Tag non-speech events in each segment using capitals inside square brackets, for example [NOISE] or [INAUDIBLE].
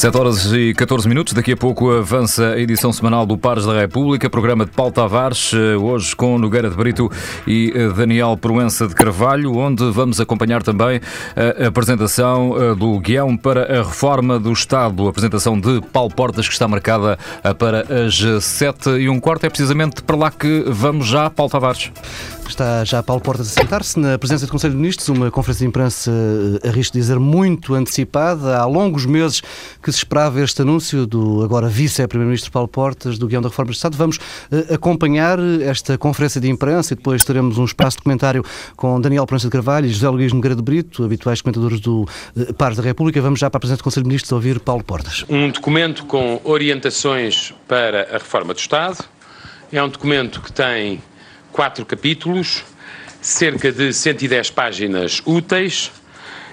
7 horas e 14 minutos. Daqui a pouco avança a edição semanal do Pares da República, programa de Paulo Tavares, eh, hoje com Nogueira de Brito e eh, Daniel Proença de Carvalho, onde vamos acompanhar também a apresentação eh, do guião para a reforma do Estado, a apresentação de Paulo Portas, que está marcada para as 7 e um quarto. É precisamente para lá que vamos já, Paulo Tavares. Está já Paulo Portas a sentar-se na presença do Conselho de Ministros, uma conferência de imprensa, arrisco dizer, muito antecipada. Há longos meses que se esperava este anúncio do agora vice-primeiro-ministro Paulo Portas do guião da reforma do Estado. Vamos uh, acompanhar esta conferência de imprensa e depois teremos um espaço de comentário com Daniel Proença de Carvalho e José Luís Nogueira de Brito, habituais comentadores do uh, Pares da República. Vamos já para a presença do Conselho de Ministros ouvir Paulo Portas. Um documento com orientações para a reforma do Estado. É um documento que tem quatro capítulos, cerca de 110 páginas úteis,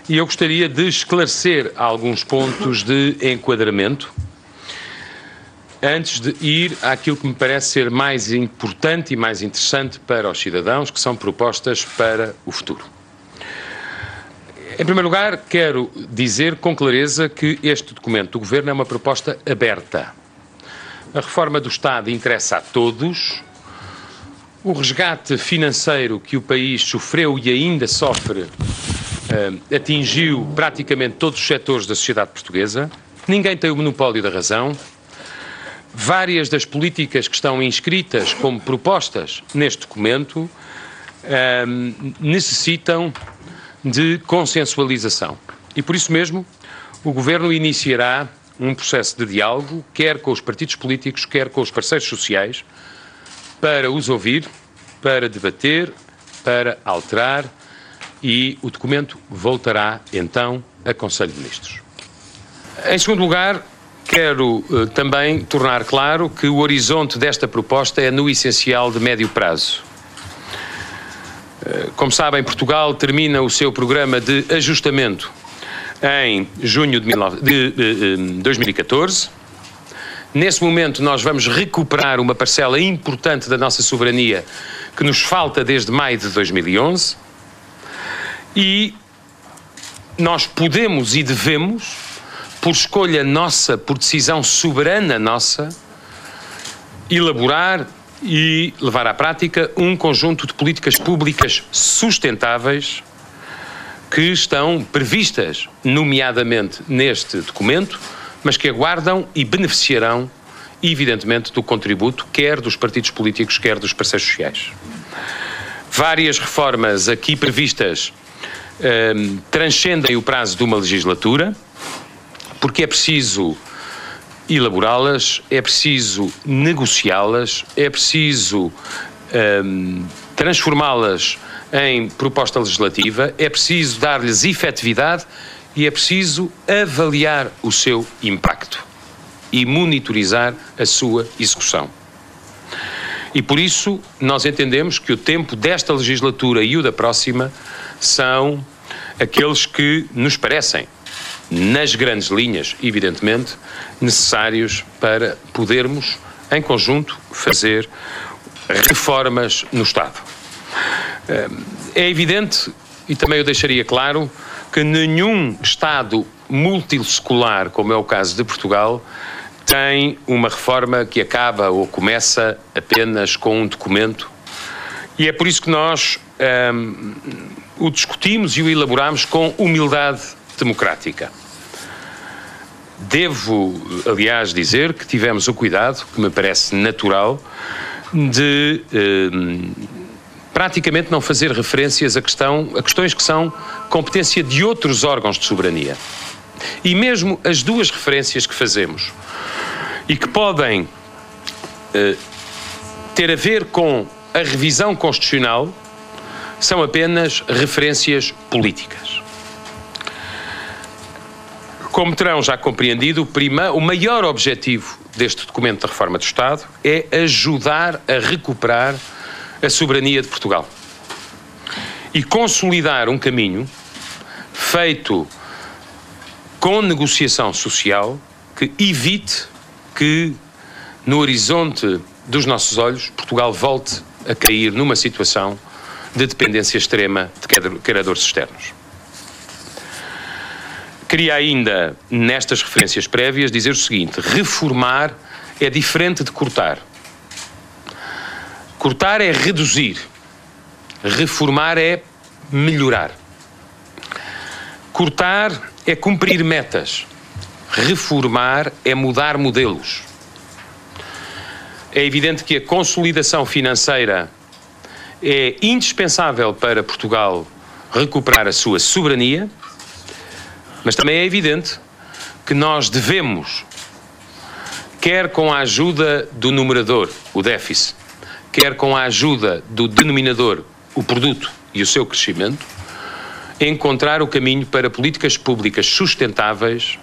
e eu gostaria de esclarecer alguns pontos de enquadramento antes de ir àquilo que me parece ser mais importante e mais interessante para os cidadãos, que são propostas para o futuro. Em primeiro lugar, quero dizer com clareza que este documento do Governo é uma proposta aberta. A reforma do Estado interessa a todos, o resgate financeiro que o país sofreu e ainda sofre uh, atingiu praticamente todos os setores da sociedade portuguesa. Ninguém tem o monopólio da razão. Várias das políticas que estão inscritas como propostas neste documento uh, necessitam de consensualização. E por isso mesmo, o Governo iniciará um processo de diálogo, quer com os partidos políticos, quer com os parceiros sociais, para os ouvir, para debater, para alterar e o documento voltará então a Conselho de Ministros. Em segundo lugar, quero uh, também tornar claro que o horizonte desta proposta é no essencial de médio prazo. Uh, como sabem, Portugal termina o seu programa de ajustamento em junho de, 19, de, de, de 2014 Nesse momento, nós vamos recuperar uma parcela importante da nossa soberania que nos falta desde maio de 2011 e nós podemos e devemos, por escolha nossa, por decisão soberana nossa, elaborar e levar à prática um conjunto de políticas públicas sustentáveis que estão previstas, nomeadamente neste documento, mas que aguardam e beneficiarão, evidentemente, do contributo quer dos partidos políticos, quer dos parceiros sociais. Várias reformas aqui previstas um, transcendem o prazo de uma legislatura, porque é preciso elaborá-las, é preciso negociá-las, é preciso um, transformá-las em proposta legislativa, é preciso dar-lhes efetividade e é preciso avaliar o seu impacto e monitorizar a sua execução. E por isso nós entendemos que o tempo desta legislatura e o da próxima são aqueles que nos parecem, nas grandes linhas, evidentemente, necessários para podermos, em conjunto, fazer reformas no Estado. É evidente, e também eu deixaria claro, que nenhum Estado multissecular, como é o caso de Portugal, tem uma reforma que acaba ou começa apenas com um documento. E é por isso que nós um, o discutimos e o elaboramos com humildade democrática. Devo, aliás, dizer que tivemos o cuidado, que me parece natural, de um, praticamente não fazer referências a, questão, a questões que são competência de outros órgãos de soberania. E mesmo as duas referências que fazemos e que podem eh, ter a ver com a revisão constitucional são apenas referências políticas. Como terão já compreendido, o, prima, o maior objetivo deste documento de reforma do Estado é ajudar a recuperar a soberania de Portugal e consolidar um caminho feito com negociação social que evite que no horizonte dos nossos olhos Portugal volte a cair numa situação de dependência extrema de credores externos. Queria ainda, nestas referências prévias, dizer o seguinte: reformar é diferente de cortar. Cortar é reduzir, reformar é melhorar. Cortar é cumprir metas, reformar é mudar modelos. É evidente que a consolidação financeira é indispensável para Portugal recuperar a sua soberania, mas também é evidente que nós devemos, quer com a ajuda do numerador, o déficit, quer com a ajuda do denominador, o produto e o seu crescimento, encontrar o caminho para políticas públicas sustentáveis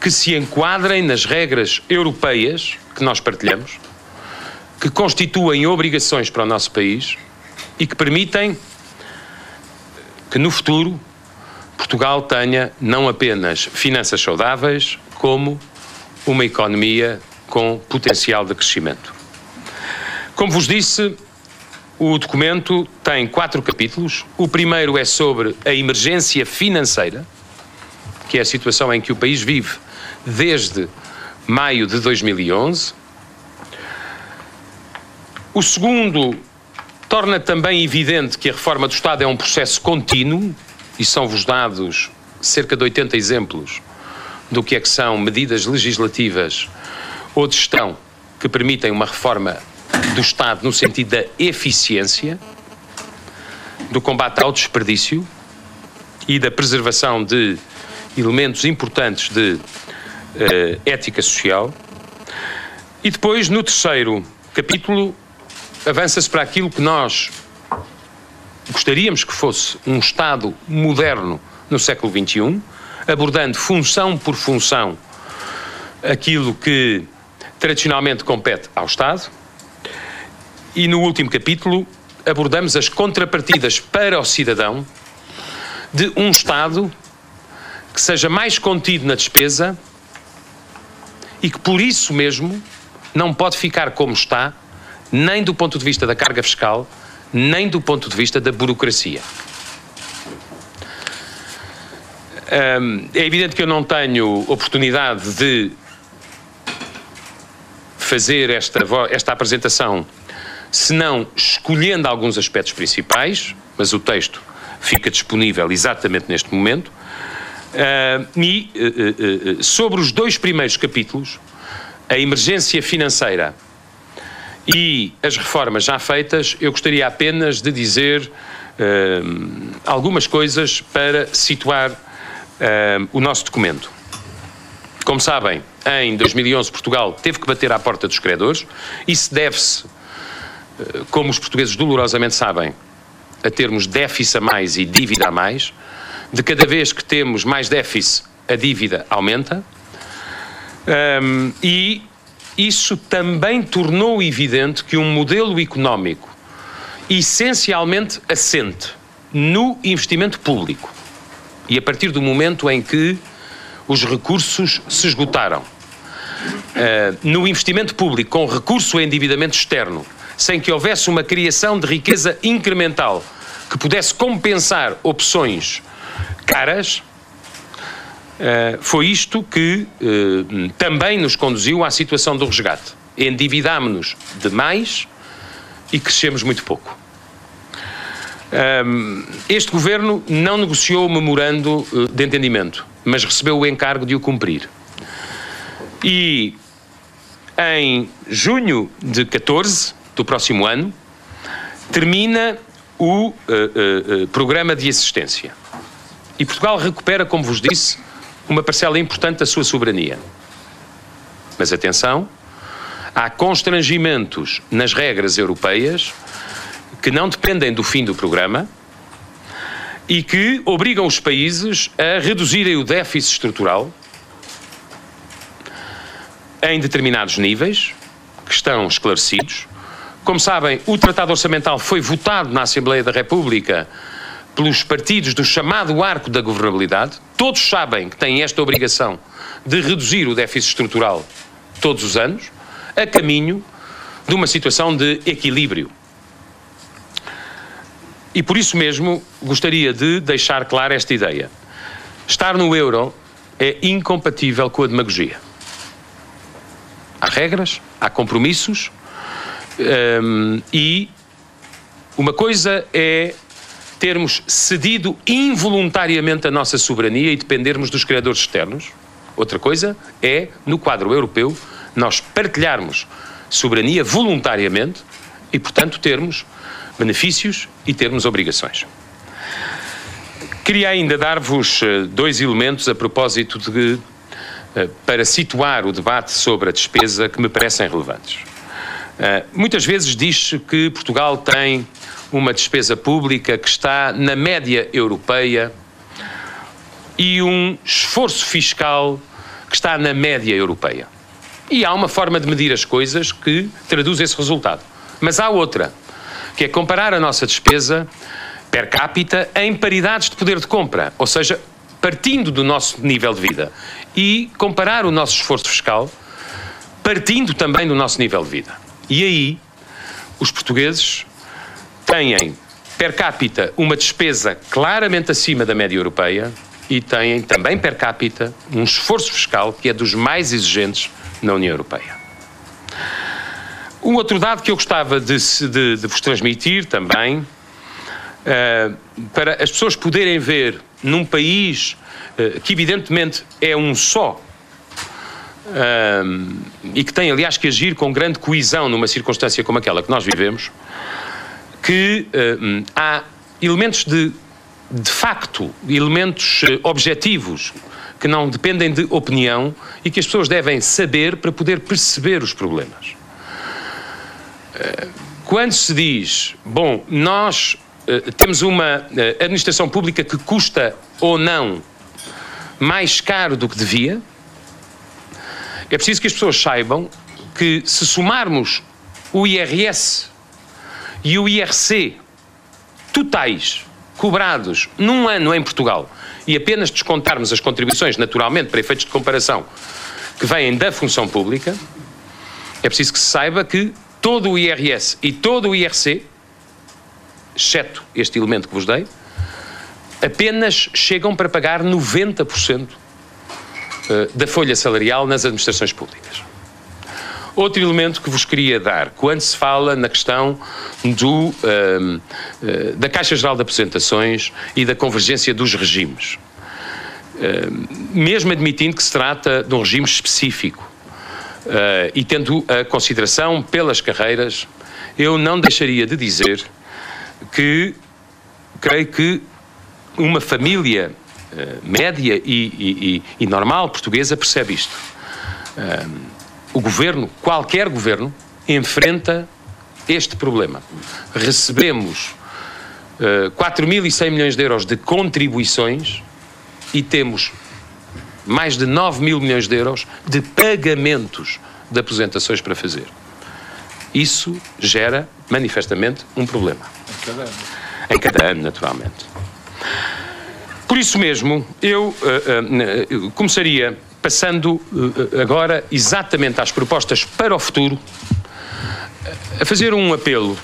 que se enquadrem nas regras europeias que nós partilhamos, que constituem obrigações para o nosso país e que permitem que no futuro Portugal tenha não apenas finanças saudáveis, como uma economia com potencial de crescimento. Como vos disse, o documento tem quatro capítulos. O primeiro é sobre a emergência financeira, que é a situação em que o país vive desde maio de 2011. O segundo torna também evidente que a reforma do Estado é um processo contínuo, e são-vos dados cerca de 80 exemplos do que é que são medidas legislativas ou de gestão que permitem uma reforma do Estado no sentido da eficiência, do combate ao desperdício e da preservação de elementos importantes de uh, ética social. E depois, no terceiro capítulo, avança-se para aquilo que nós gostaríamos que fosse um Estado moderno no século XXI, abordando função por função aquilo que tradicionalmente compete ao Estado. E no último capítulo abordamos as contrapartidas para o cidadão de um Estado que seja mais contido na despesa e que por isso mesmo não pode ficar como está nem do ponto de vista da carga fiscal, nem do ponto de vista da burocracia. é evidente que eu não tenho oportunidade de fazer esta, esta apresentação senão escolhendo alguns aspectos principais, mas o texto fica disponível exatamente neste momento. e uh, uh, sobre os dois primeiros capítulos, a emergência financeira e as reformas já feitas, eu gostaria apenas de dizer uh, algumas coisas para situar uh, o nosso documento. Como sabem, em 2011 Portugal teve que bater à porta dos credores. Isso deve-se, uh, como os portugueses dolorosamente sabem, a termos déficit a mais e dívida a mais. De cada vez que temos mais déficit, a dívida aumenta. Um, e isso também tornou evidente que um modelo económico essencialmente assente no investimento público e a partir do momento em que os recursos se esgotaram, uh, no investimento público com recurso a endividamento externo, sem que houvesse uma criação de riqueza incremental que pudesse compensar opções caras, eh, foi isto que uh, também nos conduziu à situação do resgate. Endividámo-nos demais e crescemos muito pouco. Um, este governo não negociou o memorando de entendimento, mas recebeu o encargo de o cumprir. E em junho de 14 do próximo ano termina o programa de assistência. E Portugal recupera, como vos disse, uma parcela importante da sua soberania. Mas atenção, há constrangimentos nas regras europeias que não dependem do fim do programa e que obrigam os países a reduzirem o déficit estrutural em determinados níveis, que estão esclarecidos. Como sabem, o Tratado Orçamental foi votado na Assembleia da República pelos partidos do chamado arco da governabilidade, todos sabem que têm esta obrigação de reduzir o déficit estrutural todos os anos, a caminho de uma situação de equilíbrio. E por isso mesmo gostaria de deixar clara esta ideia. Estar no euro é incompatível com a demagogia. Há regras, há compromissos um, e uma coisa é termos cedido involuntariamente a nossa soberania e dependermos dos criadores externos. Outra coisa é, no quadro europeu, nós partilharmos soberania voluntariamente e, portanto, termos benefícios e termos obrigações. Queria ainda dar-vos eh, dois elementos a propósito de eh, para situar o debate sobre a despesa que me parecem relevantes. Eh, muitas vezes diz-se que Portugal tem uma despesa pública que está na média europeia e um esforço fiscal que está na média europeia. E há uma forma de medir as coisas que traduz esse resultado. Mas há outra, que é comparar a nossa despesa per capita em paridades de poder de compra, ou seja, partindo do nosso nível de vida, e comparar o nosso esforço fiscal partindo também do nosso nível de vida. E aí, os portugueses têm per capita uma despesa claramente acima da média europeia e têm também per capita um esforço fiscal que é dos mais exigentes na União Europeia. Um outro dado que eu gostava de, de, de vos transmitir também, uh, para as pessoas poderem ver num país uh, que evidentemente é um só, uh, e que tem aliás que agir com grande coesão numa circunstância como aquela que nós vivemos, que há elementos de, de facto, elementos objetivos que não dependem de opinião e que as pessoas devem saber para poder perceber os problemas. Quando se diz, bom, nós uh, temos uma administração pública que custa ou não mais caro do que devia, é preciso que as pessoas saibam que se somarmos o IRS e o IRC totais cobrados num ano em Portugal e apenas descontarmos as contribuições, naturalmente, para efeitos de comparação, que vêm da função pública, é preciso que se saiba que todo o IRS e todo o IRC, exceto este elemento que vos dei, apenas chegam para pagar 90% eh, da folha salarial nas administrações públicas. Outro elemento que vos queria dar, quando se fala na questão do, uh, uh, da Caixa Geral de Apresentações e da convergência dos regimes, uh, mesmo admitindo que se trata de um regime específico, Uh, e tendo a consideração pelas carreiras, eu não deixaria de dizer que creio que uma família média e, e, e, normal portuguesa percebe isto. Uh, o governo, qualquer governo, enfrenta este problema. Recebemos uh, 4.100 milhões de euros de contribuições e temos mais de 9 mil milhões de euros de pagamentos de aposentações para fazer. Isso gera, manifestamente, um problema. Em cada ano. Em cada ano, naturalmente. Por isso mesmo, eu uh, uh, começaria passando uh, agora exatamente às propostas para o futuro, a fazer um apelo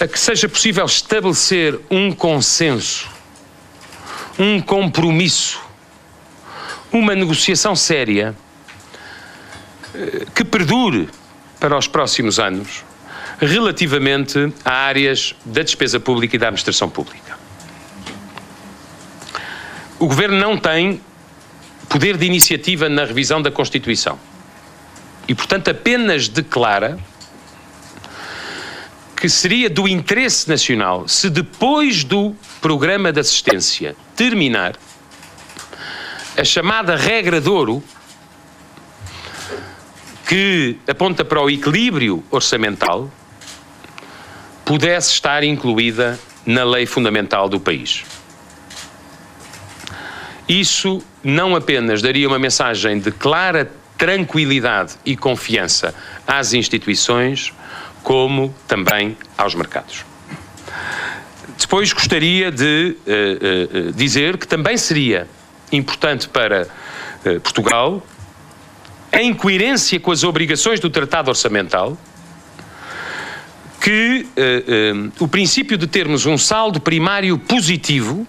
a que seja possível estabelecer um consenso, um compromisso uma negociação séria eh, que perdure para os próximos anos relativamente a áreas da despesa pública e da administração pública. O Governo não tem poder de iniciativa na revisão da Constituição e, portanto, apenas declara que seria do interesse nacional se depois do programa de assistência terminar a chamada regra de ouro, que aponta para o equilíbrio orçamental, pudesse estar incluída na lei fundamental do país. Isso não apenas daria uma mensagem de clara tranquilidade e confiança às instituições, como também aos mercados. Depois gostaria de uh, uh, dizer que também seria importante para uh, Portugal, em coerência com as obrigações do Tratado Orçamental, que o princípio de termos um saldo primário positivo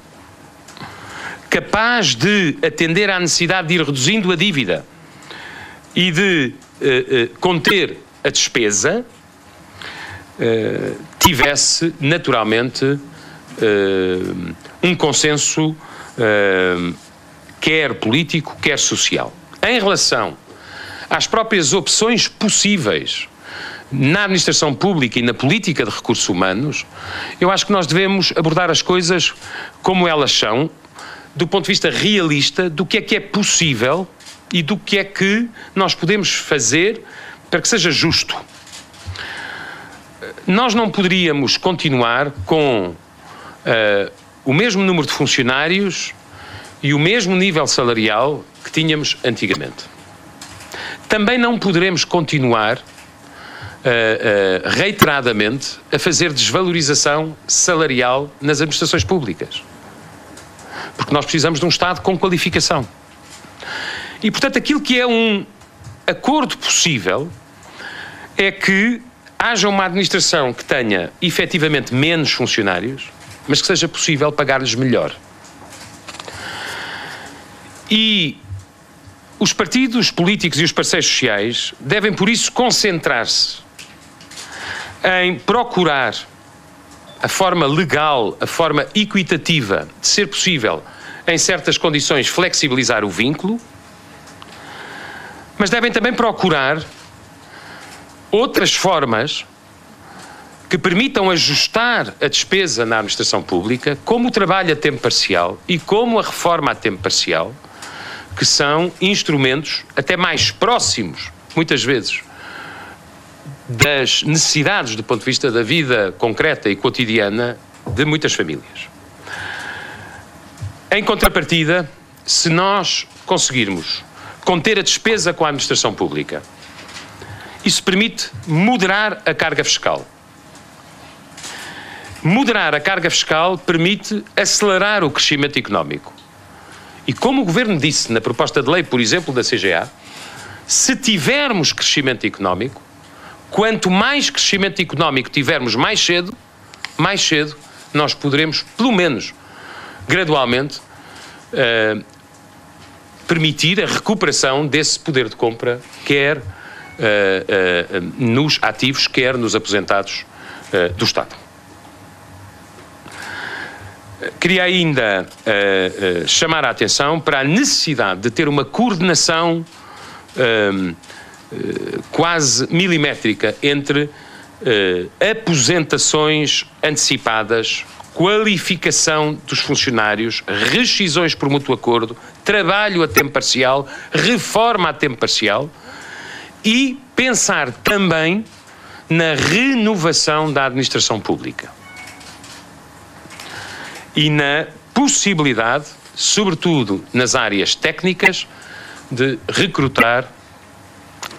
capaz de atender à necessidade de ir reduzindo a dívida e de uh, uh, conter a despesa, uh, tivesse naturalmente um consenso, quer político, quer social. Em relação às próprias opções possíveis na administração pública e na política de recursos humanos, eu acho que nós devemos abordar as coisas como elas são, do ponto de vista realista, do que é que é possível e do que é que nós podemos fazer para que seja justo. Nós não poderíamos continuar com uh, o mesmo número de funcionários e o mesmo nível salarial que tínhamos antigamente. Também não poderemos continuar uh, reiteradamente a fazer desvalorização salarial nas administrações públicas. Porque nós precisamos de um Estado com qualificação. E, portanto, aquilo que é um acordo possível é que haja uma administração que tenha efetivamente menos funcionários, mas que seja possível pagar-lhes melhor. E os partidos políticos e os parceiros sociais devem, por isso, concentrar-se em procurar a forma legal, a forma equitativa de ser possível, em certas condições, flexibilizar o vínculo, mas devem também procurar outras formas que permitam ajustar a despesa na administração pública, como o trabalho a tempo parcial e como a reforma a tempo parcial, que são instrumentos até mais próximos, muitas vezes, das necessidades do ponto de vista da vida concreta e cotidiana de muitas famílias. Em contrapartida, se nós conseguirmos conter a despesa com a administração pública, isso permite moderar a carga fiscal. Moderar a carga fiscal permite acelerar o crescimento económico. E como o Governo disse na proposta de lei, por exemplo, da CGA, se tivermos crescimento económico, quanto mais crescimento económico tivermos mais cedo, mais cedo nós poderemos, pelo menos gradualmente, uh, permitir a recuperação desse poder de compra, quer uh, uh, nos ativos, quer nos aposentados do Estado. Queria ainda chamar a atenção para a necessidade de ter uma coordenação quase milimétrica entre uh, aposentações antecipadas, qualificação dos funcionários, rescisões por mútuo acordo, trabalho a tempo parcial, reforma a tempo parcial e pensar também na renovação da administração pública. E na possibilidade, sobretudo nas áreas técnicas, de recrutar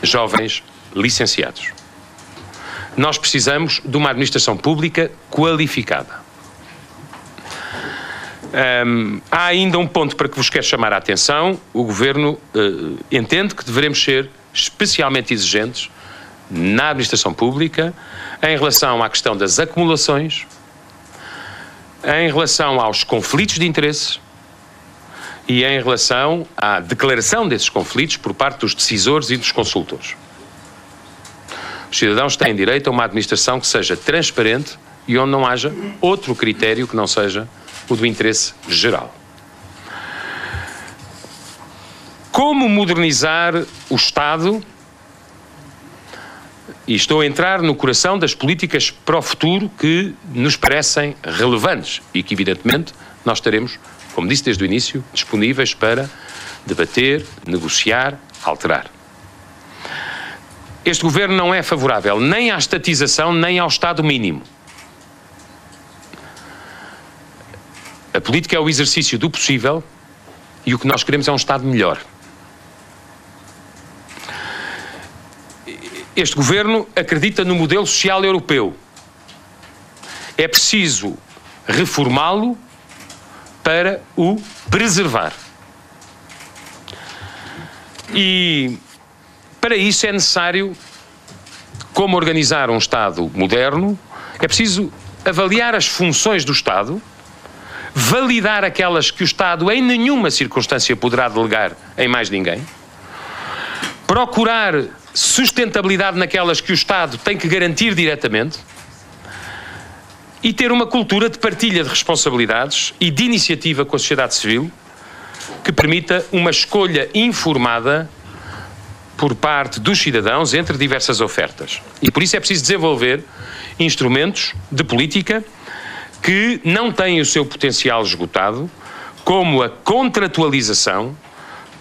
jovens licenciados. Nós precisamos de uma administração pública qualificada. Há ainda um ponto para que vos quero chamar a atenção. O Governo uh, entende que devemos ser especialmente exigentes na administração pública em relação à questão das acumulações, em relação aos conflitos de interesses e em relação à declaração desses conflitos por parte dos decisores e dos consultores. Os cidadãos têm direito a uma administração que seja transparente e onde não haja outro critério que não seja o do interesse geral. Como modernizar o Estado? E estou a entrar no coração das políticas para o futuro que nos parecem relevantes e que, evidentemente, nós teremos como disse desde o início, disponíveis para debater, negociar, alterar. Este governo não é favorável nem à estatização nem ao Estado mínimo. A política é o exercício do possível e o que nós queremos é um Estado melhor. Este governo acredita no modelo social europeu. É preciso reformá-lo para o preservar. E para isso é necessário, como organizar um Estado moderno, é preciso avaliar as funções do Estado, validar aquelas que o Estado em nenhuma circunstância poderá delegar em mais ninguém, procurar sustentabilidade naquelas que o Estado tem que garantir diretamente e ter uma cultura de partilha de responsabilidades e de iniciativa com a sociedade civil que permita uma escolha informada por parte dos cidadãos entre diversas ofertas. E por isso é preciso desenvolver instrumentos de política que não têm o seu potencial esgotado, como a contratualização,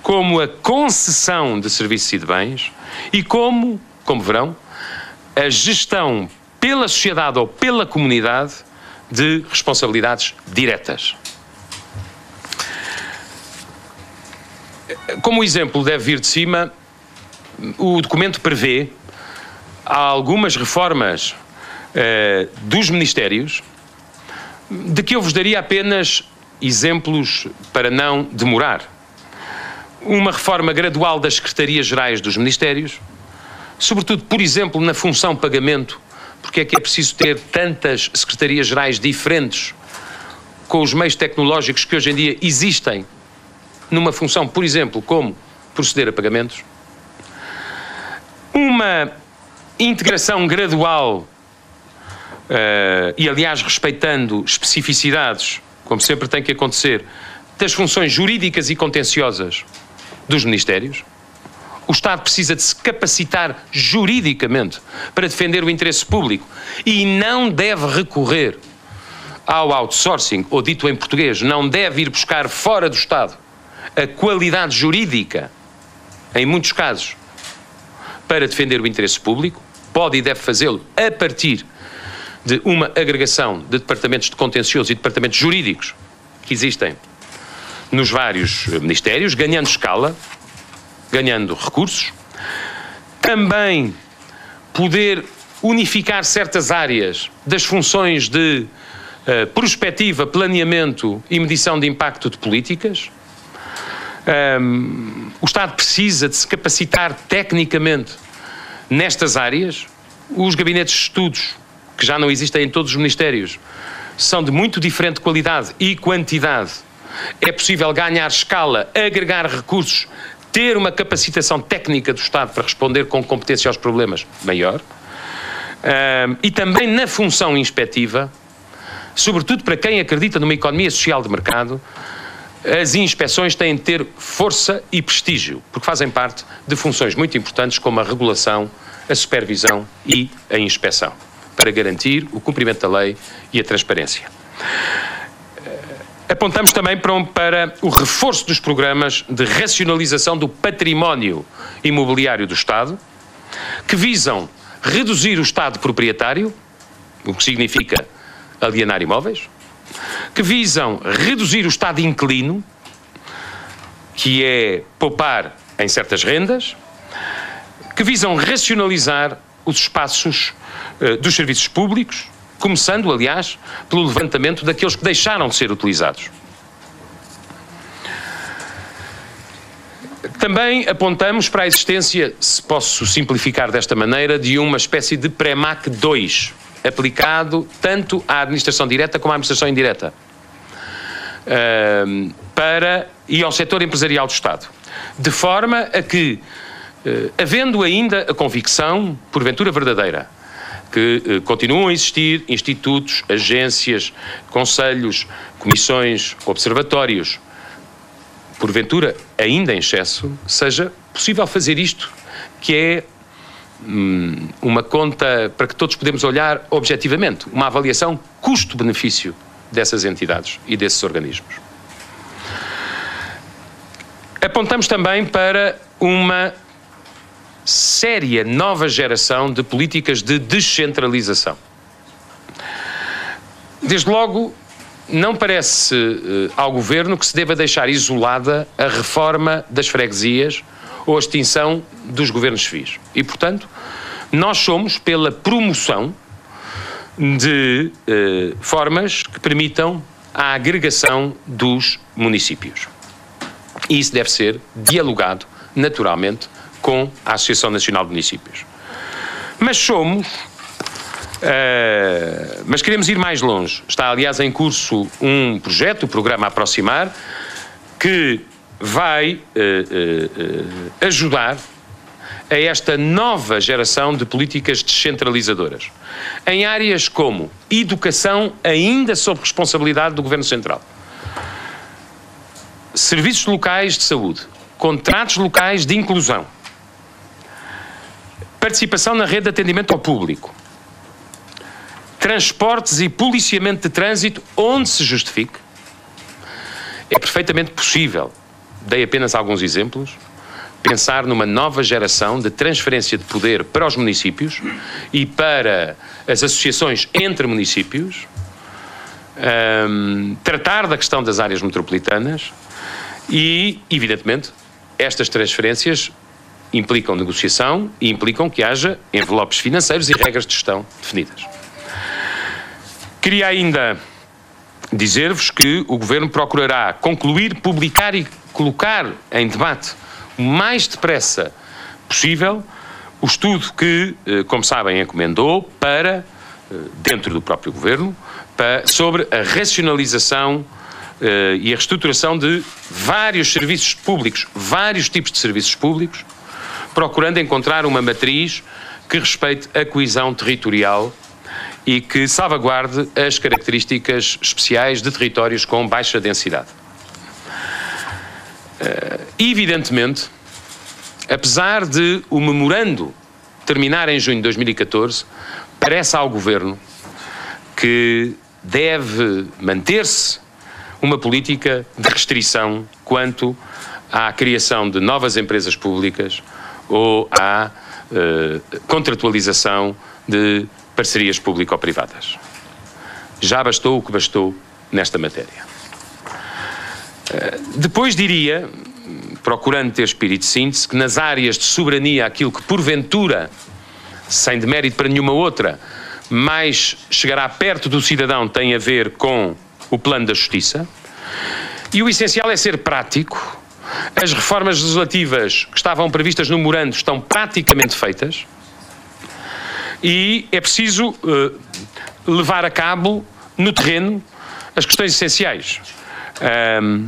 como a concessão de serviços e de bens e como, como verão, a gestão pela sociedade ou pela comunidade de responsabilidades diretas. Como exemplo deve vir de cima, o documento prevê algumas reformas eh, dos ministérios de que eu vos daria apenas exemplos para não demorar. Uma reforma gradual das secretarias-gerais dos ministérios, sobretudo, por exemplo, na função pagamento, porque é que é preciso ter tantas secretarias-gerais diferentes com os meios tecnológicos que hoje em dia existem numa função, por exemplo, como proceder a pagamentos. Uma integração gradual uh, e, aliás, respeitando especificidades, como sempre tem que acontecer, das funções jurídicas e contenciosas dos ministérios. O Estado precisa de se capacitar juridicamente para defender o interesse público e não deve recorrer ao outsourcing, ou dito em português, não deve ir buscar fora do Estado a qualidade jurídica, em muitos casos, para defender o interesse público, pode e deve fazê-lo a partir de uma agregação de departamentos de contencioso e departamentos jurídicos que existem nos vários ministérios, ganhando escala, ganhando recursos. Também poder unificar certas áreas das funções de uh, prospectiva, planeamento e medição de impacto de políticas. Um, o Estado precisa de se capacitar tecnicamente nestas áreas. Os gabinetes de estudos que já não existem em todos os ministérios, são de muito diferente qualidade e quantidade. É possível ganhar escala, agregar recursos, ter uma capacitação técnica do Estado para responder com competência aos problemas maior. e também na função inspectiva, sobretudo para quem acredita numa economia social de mercado, as inspeções têm de ter força e prestígio, porque fazem parte de funções muito importantes como a regulação, a supervisão e a inspeção para garantir o cumprimento da lei e a transparência. Apontamos também para, um, para, o reforço dos programas de racionalização do património imobiliário do Estado, que visam reduzir o Estado proprietário, o que significa alienar imóveis, que visam reduzir o Estado inclino, que é poupar em certas rendas, que visam racionalizar os espaços eh, dos serviços públicos, começando, aliás, pelo levantamento daqueles que deixaram de ser utilizados. Também apontamos para a existência, se posso simplificar desta maneira, de uma espécie de PREMAC 2, aplicado tanto à administração direta como à administração indireta, ehm, para, e ao setor empresarial do Estado. De forma a que, eh, havendo ainda a convicção, porventura verdadeira, que eh, continuam a existir institutos, agências, conselhos, comissões, observatórios, porventura ainda em excesso, seja possível fazer isto, que é hum, uma conta para que todos podemos olhar objetivamente, uma avaliação custo-benefício dessas entidades e desses organismos. Apontamos também para uma séria nova geração de políticas de descentralização. Desde logo, não parece uh, ao governo que se deva deixar isolada a reforma das freguesias ou a extinção dos governos civis. E, portanto, nós somos pela promoção de uh, formas que permitam a agregação dos municípios. E isso deve ser dialogado, naturalmente, com a Associação Nacional de Municípios. Mas somos Uh, mas queremos ir mais longe. Está, aliás, em curso um projeto, o programa Aproximar, que vai uh, uh, ajudar a esta nova geração de políticas descentralizadoras. Em áreas como educação, ainda sob responsabilidade do Governo Central, serviços locais de saúde, contratos locais de inclusão, participação na rede de atendimento ao público, transportes e policiamento de trânsito onde se justifique, é perfeitamente possível, dei apenas alguns exemplos, pensar numa nova geração de transferência de poder para os municípios e para as associações entre municípios, um, tratar da questão das áreas metropolitanas e, evidentemente, estas transferências implicam negociação e implicam que haja envelopes financeiros e regras de gestão definidas. Queria ainda dizer-vos que o Governo procurará concluir, publicar e colocar em debate o mais depressa possível o estudo que, eh, como sabem, encomendou para, eh, dentro do próprio Governo, para, sobre a racionalização eh, e a reestruturação de vários serviços públicos, vários tipos de serviços públicos, procurando encontrar uma matriz que respeite a coesão territorial e que salvaguarde as características especiais de territórios com baixa densidade. Uh, evidentemente, apesar de o memorando terminar em junho de 2014, parece ao Governo que deve manter-se uma política de restrição quanto à criação de novas empresas públicas ou à uh, contratualização de parcerias público-privadas. Já bastou o que bastou nesta matéria. Eh, depois diria, procurando ter espírito de síntese, que nas áreas de soberania, aquilo que porventura, sem demérito para nenhuma outra, mais chegará perto do cidadão tem a ver com o plano da justiça. E o essencial é ser prático. As reformas legislativas que estavam previstas no Morando estão praticamente feitas e é preciso uh, levar a cabo no terreno as questões essenciais. Um,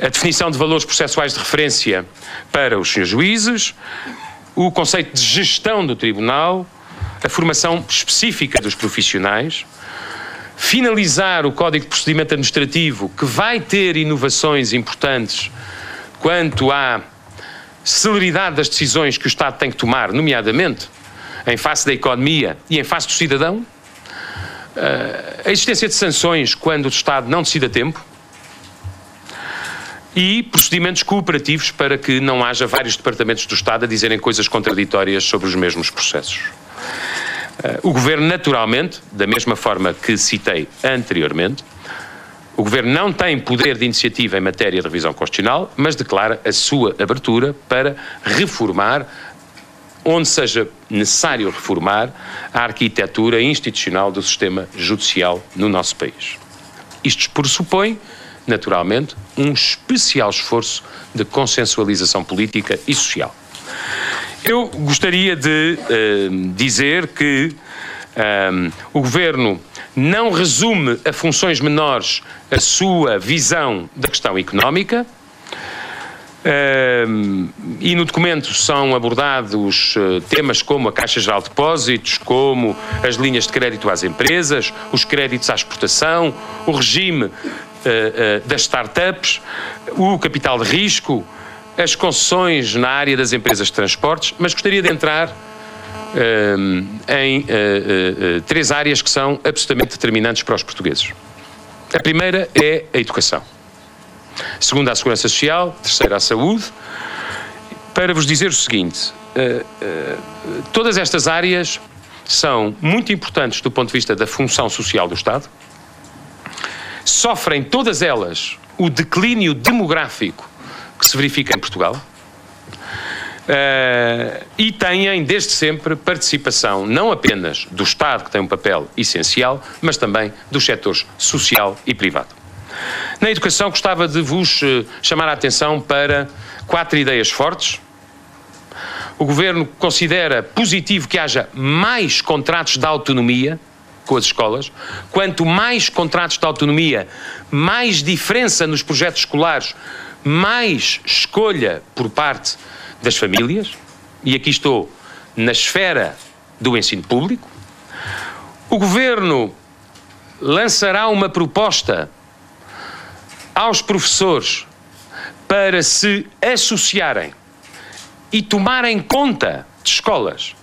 a definição de valores processuais de referência para os senhores juízes, o conceito de gestão do tribunal, a formação específica dos profissionais, finalizar o Código de Procedimento Administrativo, que vai ter inovações importantes quanto à celeridade das decisões que o Estado tem que tomar, nomeadamente em face da economia e em face do cidadão, eh, a existência de sanções quando o Estado não decide a tempo e procedimentos cooperativos para que não haja vários departamentos do Estado a dizerem coisas contraditórias sobre os mesmos processos. Eh, o Governo, naturalmente, da mesma forma que citei anteriormente, o Governo não tem poder de iniciativa em matéria de revisão constitucional, mas declara a sua abertura para reformar onde seja necessário reformar a arquitetura institucional do sistema judicial no nosso país. Isto pressupõe, naturalmente, um especial esforço de consensualização política e social. Eu gostaria de uh, dizer que uh, o Governo não resume a funções menores a sua visão da questão económica, e no documento são abordados uh, temas como a Caixa Geral de Depósitos, como as linhas de crédito às empresas, os créditos à exportação, o regime uh, das startups, o capital de risco, as concessões na área das empresas de transportes, mas gostaria de entrar em três áreas que são absolutamente determinantes para os portugueses. A primeira é a educação segunda a Segurança Social, terceira a Saúde, para vos dizer o seguinte: todas estas áreas são muito importantes do ponto de vista da função social do Estado, sofrem todas elas o declínio demográfico que se verifica em Portugal. Uh, e têm, desde sempre, participação não apenas do Estado, que tem um papel essencial, mas também dos setores social e privado. Na educação, gostava de vos eh, chamar a atenção para quatro ideias fortes. O Governo considera positivo que haja mais contratos de autonomia com as escolas. Quanto mais contratos de autonomia, mais diferença nos projetos escolares, mais escolha por parte das famílias. E aqui estou na esfera do ensino público. O Governo lançará uma proposta aos professores para se associarem e tomarem conta de escolas,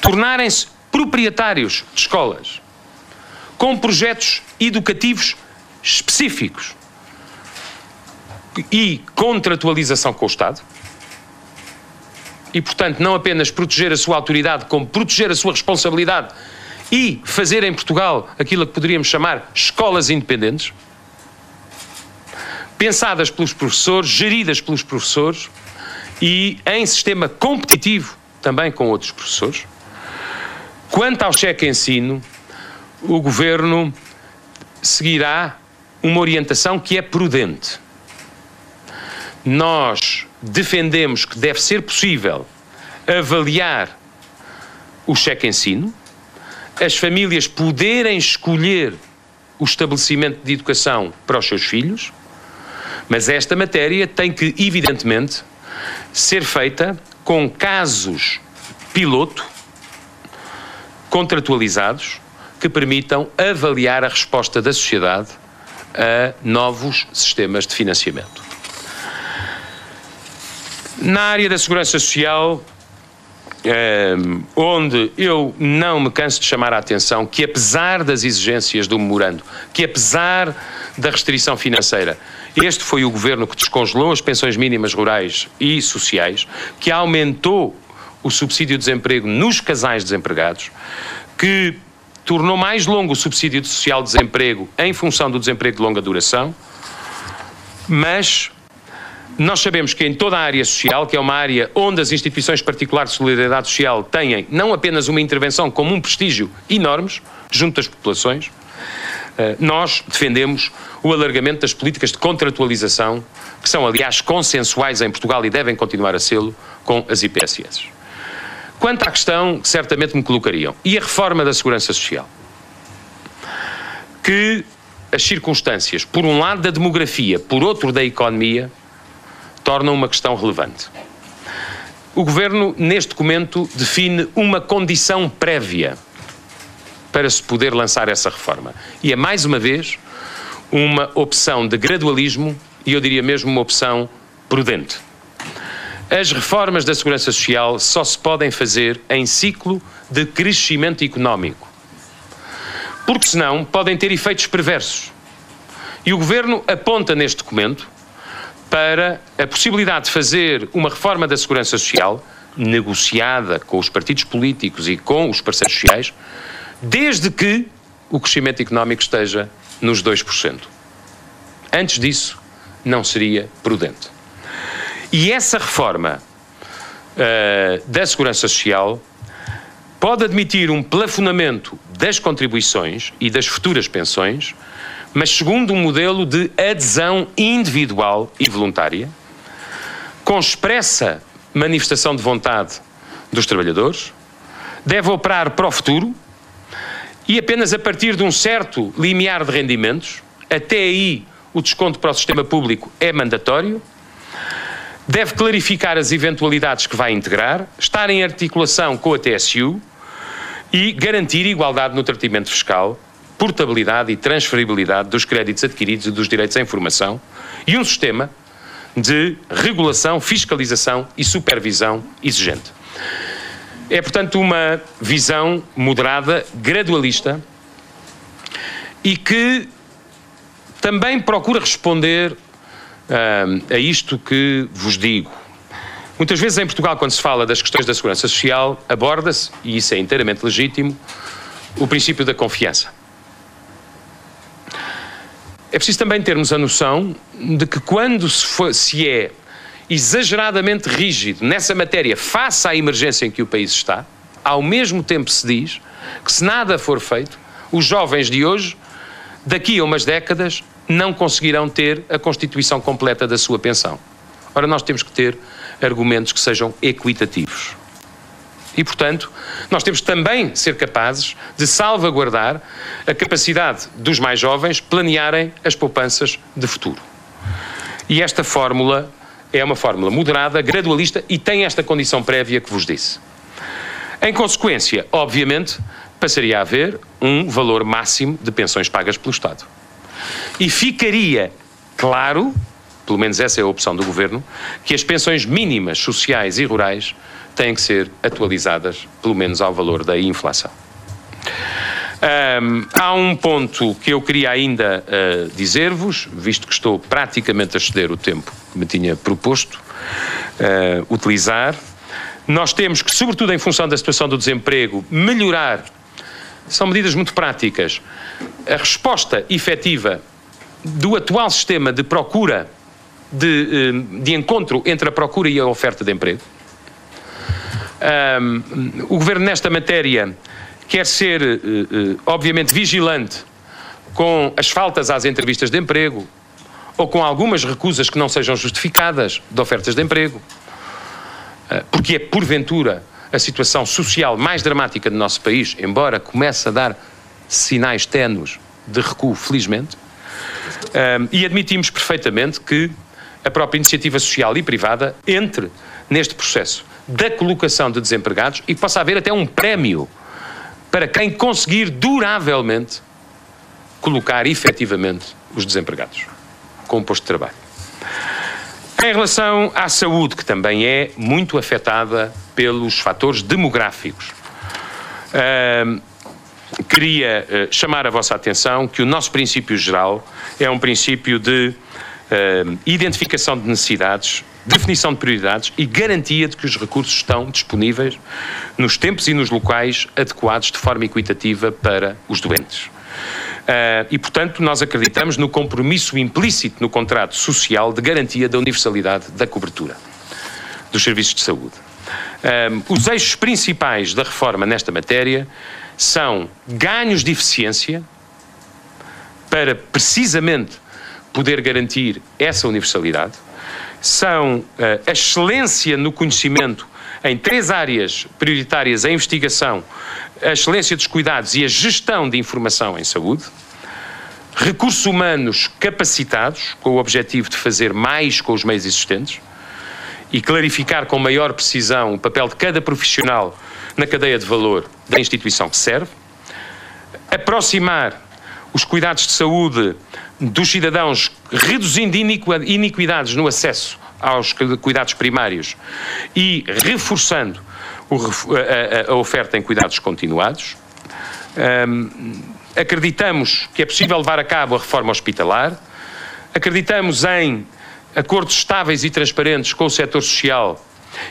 tornarem-se proprietários de escolas, com projetos educativos específicos e contratualização com o Estado. E, portanto, não apenas proteger a sua autoridade, como proteger a sua responsabilidade e fazer em Portugal aquilo que poderíamos chamar escolas independentes, pensadas pelos professores, geridas pelos professores e em sistema competitivo também com outros professores. Quanto ao cheque ensino, o governo seguirá uma orientação que é prudente. Nós defendemos que deve ser possível avaliar o cheque ensino, as famílias poderem escolher o estabelecimento de educação para os seus filhos, mas esta matéria tem que, evidentemente, ser feita com casos piloto contratualizados que permitam avaliar a resposta da sociedade a novos sistemas de financiamento. Na área da segurança social, um, onde eu não me canso de chamar a atenção que, apesar das exigências do memorando, que apesar da restrição financeira, este foi o governo que descongelou as pensões mínimas rurais e sociais, que aumentou o subsídio de desemprego nos casais desempregados, que tornou mais longo o subsídio social de desemprego em função do desemprego de longa duração, mas nós sabemos que em toda a área social, que é uma área onde as instituições particulares de solidariedade social têm não apenas uma intervenção como um prestígio enormes junto às populações, eh, nós defendemos o alargamento das políticas de contratualização, que são, aliás, consensuais em Portugal e devem continuar a sê-lo, com as IPSS. Quanto à questão que certamente me colocariam, e a reforma da Segurança Social? Que as circunstâncias, por um lado da demografia, por outro da economia, tornam uma questão relevante. O Governo, neste documento, define uma condição prévia para se poder lançar essa reforma. E é, mais uma vez, uma opção de gradualismo e eu diria mesmo uma opção prudente. As reformas da Segurança Social só se podem fazer em ciclo de crescimento económico. Porque senão podem ter efeitos perversos. E o Governo aponta neste documento para a possibilidade de fazer uma reforma da segurança social negociada com os partidos políticos e com os parceiros sociais, desde que o crescimento económico esteja nos 2%. Antes disso, não seria prudente. E essa reforma uh, da segurança social pode admitir um plafonamento das contribuições e das futuras pensões mas segundo um modelo de adesão individual e voluntária, com expressa manifestação de vontade dos trabalhadores, deve operar para o futuro e apenas a partir de um certo limiar de rendimentos, até aí o desconto para o sistema público é mandatório, deve clarificar as eventualidades que vai integrar, estar em articulação com a TSU e garantir igualdade no tratamento fiscal portabilidade e transferibilidade dos créditos adquiridos e dos direitos à informação e um sistema de regulação, fiscalização e supervisão exigente. É, portanto, uma visão moderada, gradualista e que também procura responder uh, a isto que vos digo. Muitas vezes em Portugal, quando se fala das questões da segurança social, aborda-se, e isso é inteiramente legítimo, o princípio da confiança. É preciso também termos a noção de que quando se, for, se é exageradamente rígido nessa matéria face à emergência em que o país está, ao mesmo tempo se diz que se nada for feito, os jovens de hoje, daqui a umas décadas, não conseguirão ter a constituição completa da sua pensão. Ora, nós temos que ter argumentos que sejam equitativos. E, portanto, nós temos também de ser capazes de salvaguardar a capacidade dos mais jovens planearem as poupanças de futuro. E esta fórmula é uma fórmula moderada, gradualista e tem esta condição prévia que vos disse. Em consequência, obviamente, passaria a haver um valor máximo de pensões pagas pelo Estado. E ficaria claro, pelo menos essa é a opção do Governo, que as pensões mínimas sociais e rurais têm que ser atualizadas, pelo menos ao valor da inflação. Um, há um ponto que eu queria ainda uh, dizer-vos, visto que estou praticamente a exceder o tempo que me tinha proposto uh, utilizar. Nós temos que, sobretudo em função da situação do desemprego, melhorar. São medidas muito práticas. A resposta efetiva do atual sistema de procura, de, uh, de encontro entre a procura e a oferta de emprego. Um, o governo, nesta matéria, quer ser, eh, eh, obviamente, vigilante com as faltas às entrevistas de emprego ou com algumas recusas que não sejam justificadas de ofertas de emprego, eh, porque é, porventura, a situação social mais dramática do nosso país, embora comece a dar sinais ténues de recuo, felizmente, e admitimos perfeitamente que a própria iniciativa social e privada entre neste processo da colocação de desempregados e possa haver até um prémio para quem conseguir duravelmente colocar efetivamente os desempregados com o posto de trabalho. Em relação à saúde, que também é muito afetada pelos fatores demográficos, uh, queria uh, chamar a vossa atenção que o nosso princípio geral é um princípio de uh, identificação de necessidades definição de prioridades e garantia de que os recursos estão disponíveis nos tempos e nos locais adequados de forma equitativa para os doentes. Uh, e, portanto, nós acreditamos no compromisso implícito no contrato social de garantia da universalidade da cobertura dos serviços de saúde. Uh, os eixos principais da reforma nesta matéria são ganhos de eficiência para precisamente poder garantir essa universalidade são uh, a excelência no conhecimento em três áreas prioritárias: a investigação, a excelência dos cuidados e a gestão de informação em saúde. Recursos humanos capacitados, com o objetivo de fazer mais com os meios existentes e clarificar com maior precisão o papel de cada profissional na cadeia de valor da instituição que serve. Aproximar os cuidados de saúde dos cidadãos, reduzindo iniquidades no acesso aos cuidados primários e reforçando a, oferta em cuidados continuados. Um, acreditamos que é possível levar a cabo a reforma hospitalar. Acreditamos em acordos estáveis e transparentes com o setor social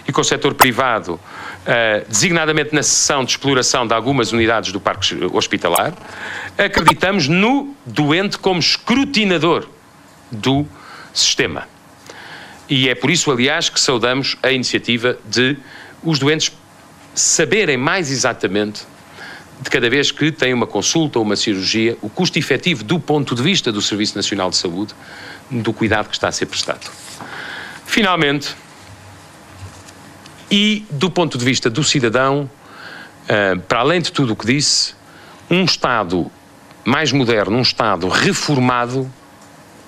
e com o setor privado, uh, designadamente na sessão de exploração de algumas unidades do parque hospitalar. Acreditamos no doente como escrutinador do sistema. E é por isso, aliás, que saudamos a iniciativa de os doentes saberem mais exatamente, de cada vez que têm uma consulta ou uma cirurgia, o custo efetivo do ponto de vista do Serviço Nacional de Saúde, do cuidado que está a ser prestado. Finalmente, e do ponto de vista do cidadão, uh, para além de tudo o que disse, um Estado mais moderno, um Estado reformado,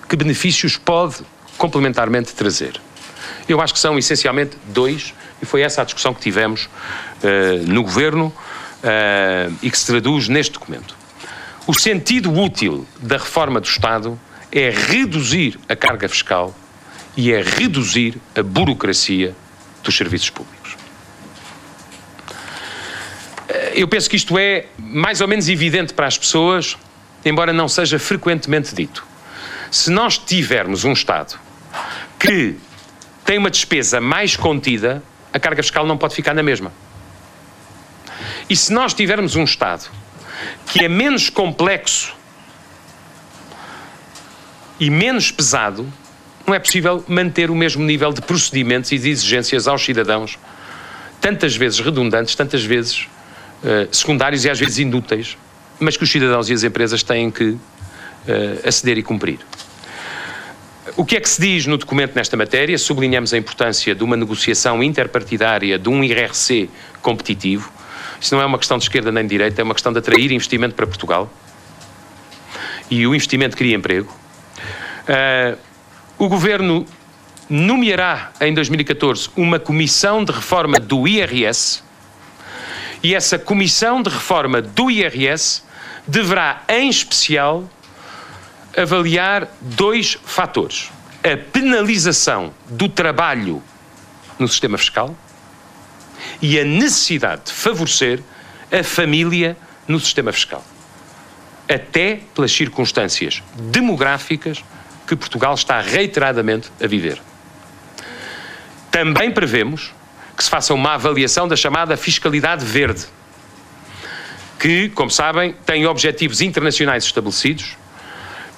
que benefícios pode complementarmente trazer? Eu acho que são essencialmente dois, e foi essa a discussão que tivemos uh, no Governo uh, e que se traduz neste documento. O sentido útil da reforma do Estado é reduzir a carga fiscal e é reduzir a burocracia dos serviços públicos. Eh, eu penso que isto é mais ou menos evidente para as pessoas, embora não seja frequentemente dito. Se nós tivermos um Estado que tem uma despesa mais contida, a carga fiscal não pode ficar na mesma. E se nós tivermos um Estado que é menos complexo e menos pesado, não é possível manter o mesmo nível de procedimentos e de exigências aos cidadãos, tantas vezes redundantes, tantas vezes uh, secundários e às vezes inúteis, mas que os cidadãos e as empresas têm que uh, aceder e cumprir. o que é que se diz no documento nesta matéria? Sublinhamos a importância de uma negociação interpartidária de um IRC competitivo. Isso não é uma questão de esquerda nem de direita, é uma questão de atrair investimento para Portugal. E o investimento cria emprego. Uh, o governo nomeará em 2014 uma comissão de reforma do IRS e essa comissão de reforma do IRS deverá, em especial, avaliar dois fatores: a penalização do trabalho no sistema fiscal e a necessidade de favorecer a família no sistema fiscal, até pelas circunstâncias demográficas que Portugal está reiteradamente a viver. Também prevemos que se faça uma avaliação da chamada fiscalidade verde, que, como sabem, tem objetivos internacionais estabelecidos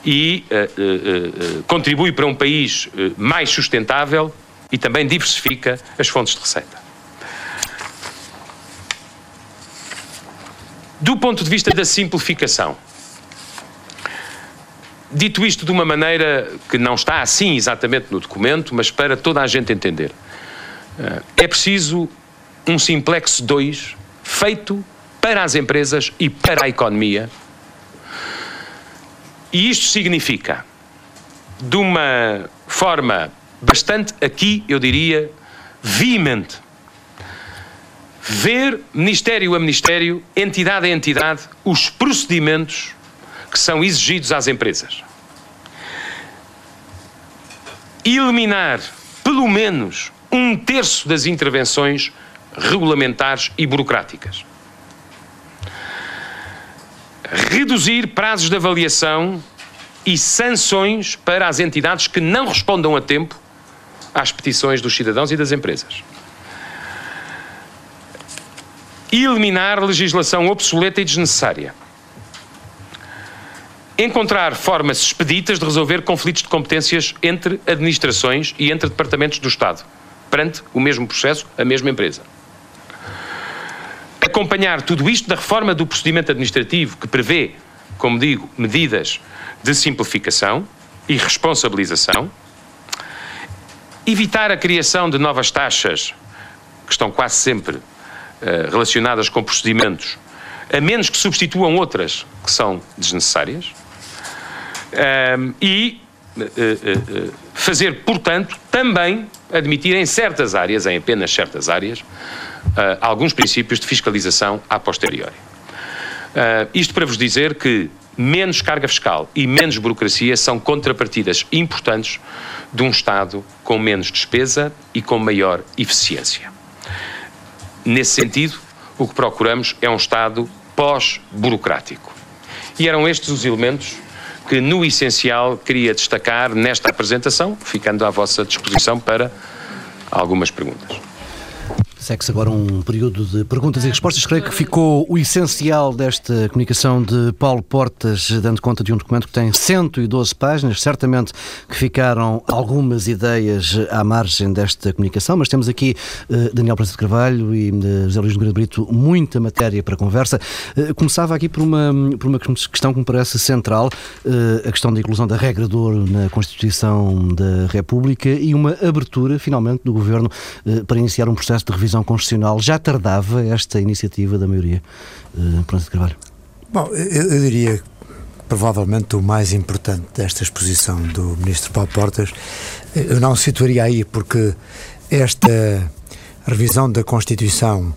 e uh, uh, uh, contribui para um país mais sustentável e também diversifica as fontes de receita. Do ponto de vista da simplificação, dito isto de uma maneira que não está assim exatamente no documento, mas para toda a gente entender, é preciso um Simplex 2 feito para as empresas e para a economia. E isto significa, de uma forma bastante, aqui eu diria, veemente, ver Ministério a Ministério, entidade a entidade, os procedimentos que são exigidos às empresas. Eliminar, pelo menos, um terço das intervenções regulamentares e burocráticas. Reduzir prazos de avaliação e sanções para as entidades que não respondam a tempo às petições dos cidadãos e das empresas. Eliminar legislação obsoleta e desnecessária. Encontrar formas expeditas de resolver conflitos de competências entre administrações e entre departamentos do Estado perante o mesmo processo, a mesma empresa. Acompanhar tudo isto da reforma do procedimento administrativo que prevê, como digo, medidas de simplificação e responsabilização, evitar a criação de novas taxas que estão quase sempre uh, relacionadas com procedimentos, a menos que substituam outras que são desnecessárias, uh, e uh, fazer, portanto, também admitir em certas áreas, em apenas certas áreas, uh, alguns princípios de fiscalização a posteriori. Uh, isto para vos dizer que menos carga fiscal e menos burocracia são contrapartidas importantes de um Estado com menos despesa e com maior eficiência. Nesse sentido, o que procuramos é um Estado pós-burocrático. E eram estes os elementos que, no essencial, queria destacar nesta apresentação, ficando à vossa disposição para algumas perguntas. Segue-se agora um período de perguntas e respostas. Creio que ficou o essencial desta comunicação de Paulo Portas, dando conta de um documento que tem 112 páginas. Certamente que ficaram algumas ideias à margem desta comunicação, mas temos aqui uh, Daniel Praça de Carvalho e uh, José Luís Nogueira Brito, muita matéria para conversa. Uh, começava aqui por uma, por uma questão que me parece central, a questão da inclusão da regra ouro na Constituição da República e uma abertura, finalmente, do Governo para iniciar um processo de revisão revisão constitucional. Já tardava esta iniciativa da maioria? Uh, Pronto de Carvalho. Bom, eu, eu diria que provavelmente o mais importante desta exposição do Ministro Paulo Portas, eh, eu não situaria aí, porque esta revisão da Constituição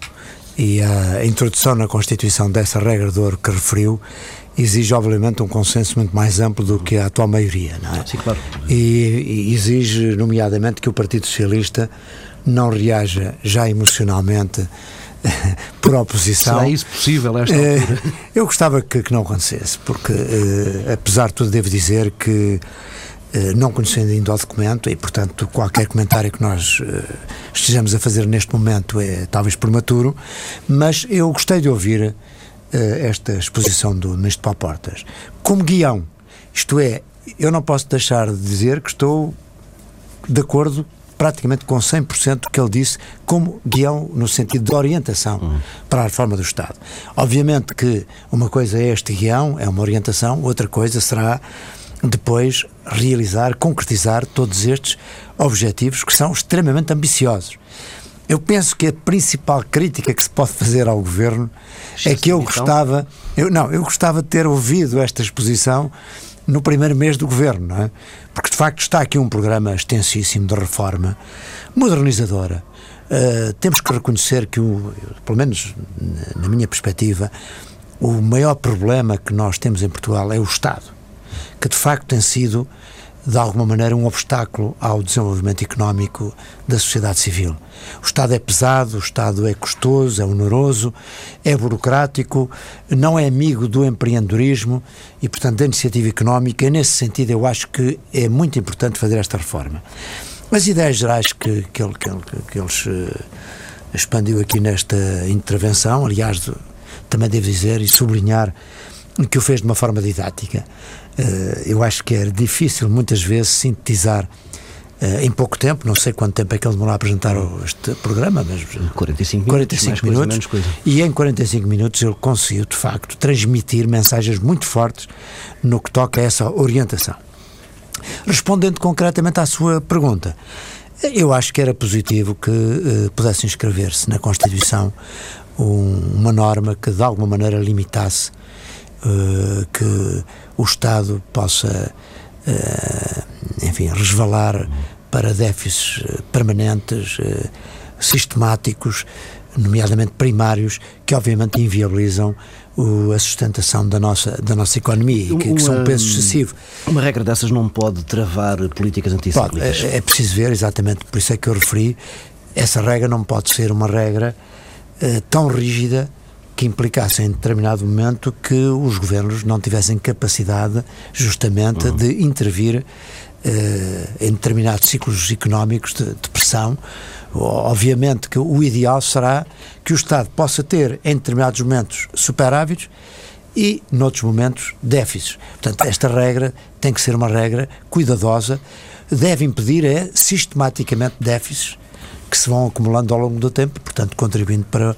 e a introdução na Constituição dessa regra de ouro que referiu exige obviamente um consenso muito mais amplo do que a atual maioria, não é? Sim, claro. E, e exige, nomeadamente, que o Partido Socialista não reaja já emocionalmente [LAUGHS] por oposição. Será isso possível esta eh, altura? [LAUGHS] Eu gostava que, que não acontecesse, porque eh, apesar de tudo devo dizer que eh, não conhecendo ainda o documento e portanto qualquer comentário que nós estejamos a fazer neste momento é talvez prematuro, mas eu gostei de ouvir esta exposição do Ministro Paulo Portas como guião, isto é, eu não posso deixar de dizer que estou de acordo praticamente com 100% do que ele disse como guião no sentido de orientação uhum. para a reforma do Estado. Obviamente que uma coisa é este guião, é uma orientação, outra coisa será depois realizar, concretizar todos estes objetivos que são extremamente ambiciosos. Eu penso que a principal crítica que se pode fazer ao governo é que eu então? gostava, eu, não, eu gostava de ter ouvido esta exposição no primeiro mês do governo, não é? Porque de facto está aqui um programa extensíssimo de reforma, modernizadora. Uh, temos que reconhecer que, o, pelo menos na minha perspectiva, o maior problema que nós temos em Portugal é o Estado, que de facto tem sido de alguma maneira, um obstáculo ao desenvolvimento económico da sociedade civil. O Estado é pesado, o Estado é custoso, é oneroso, é burocrático, não é amigo do empreendedorismo e, portanto, da iniciativa económica. Nesse sentido, eu acho que é muito importante fazer esta reforma. As ideias gerais que, que, ele, que, ele, que eles uh, expandiu aqui nesta intervenção, aliás, também devo dizer e sublinhar que o fez de uma forma didática. Eh, eu acho que era difícil muitas vezes sintetizar Uh, em pouco tempo, não sei quanto tempo é que ele demorou a apresentar este programa, mas 45 minutos, 45 minutos coisa, e em 45 minutos ele conseguiu de facto transmitir mensagens muito fortes no que toca a essa orientação. Respondendo concretamente à sua pergunta, eu acho que era positivo que uh, pudesse inscrever-se na Constituição um, uma norma que de alguma maneira limitasse uh, que o Estado possa, uh, enfim, resvalar para déficits eh, permanentes, uh, sistemáticos, nomeadamente primários, que obviamente inviabilizam o, a sustentação da nossa, da nossa economia e que, que, são um peso excessivo. Uma regra dessas não pode travar políticas anticíclicas? É, é preciso ver, exatamente, por isso é que eu referi, essa regra não pode ser uma regra tão rígida que implicasse em determinado momento que os governos não tivessem capacidade justamente uhum. de intervir uh, em determinados ciclos económicos de, de, pressão. Obviamente que o ideal será que o Estado possa ter em determinados momentos superávites e noutros momentos déficits. Portanto, esta regra tem que ser uma regra cuidadosa, deve impedir é sistematicamente déficits que se vão acumulando ao longo do tempo, portanto, contribuindo para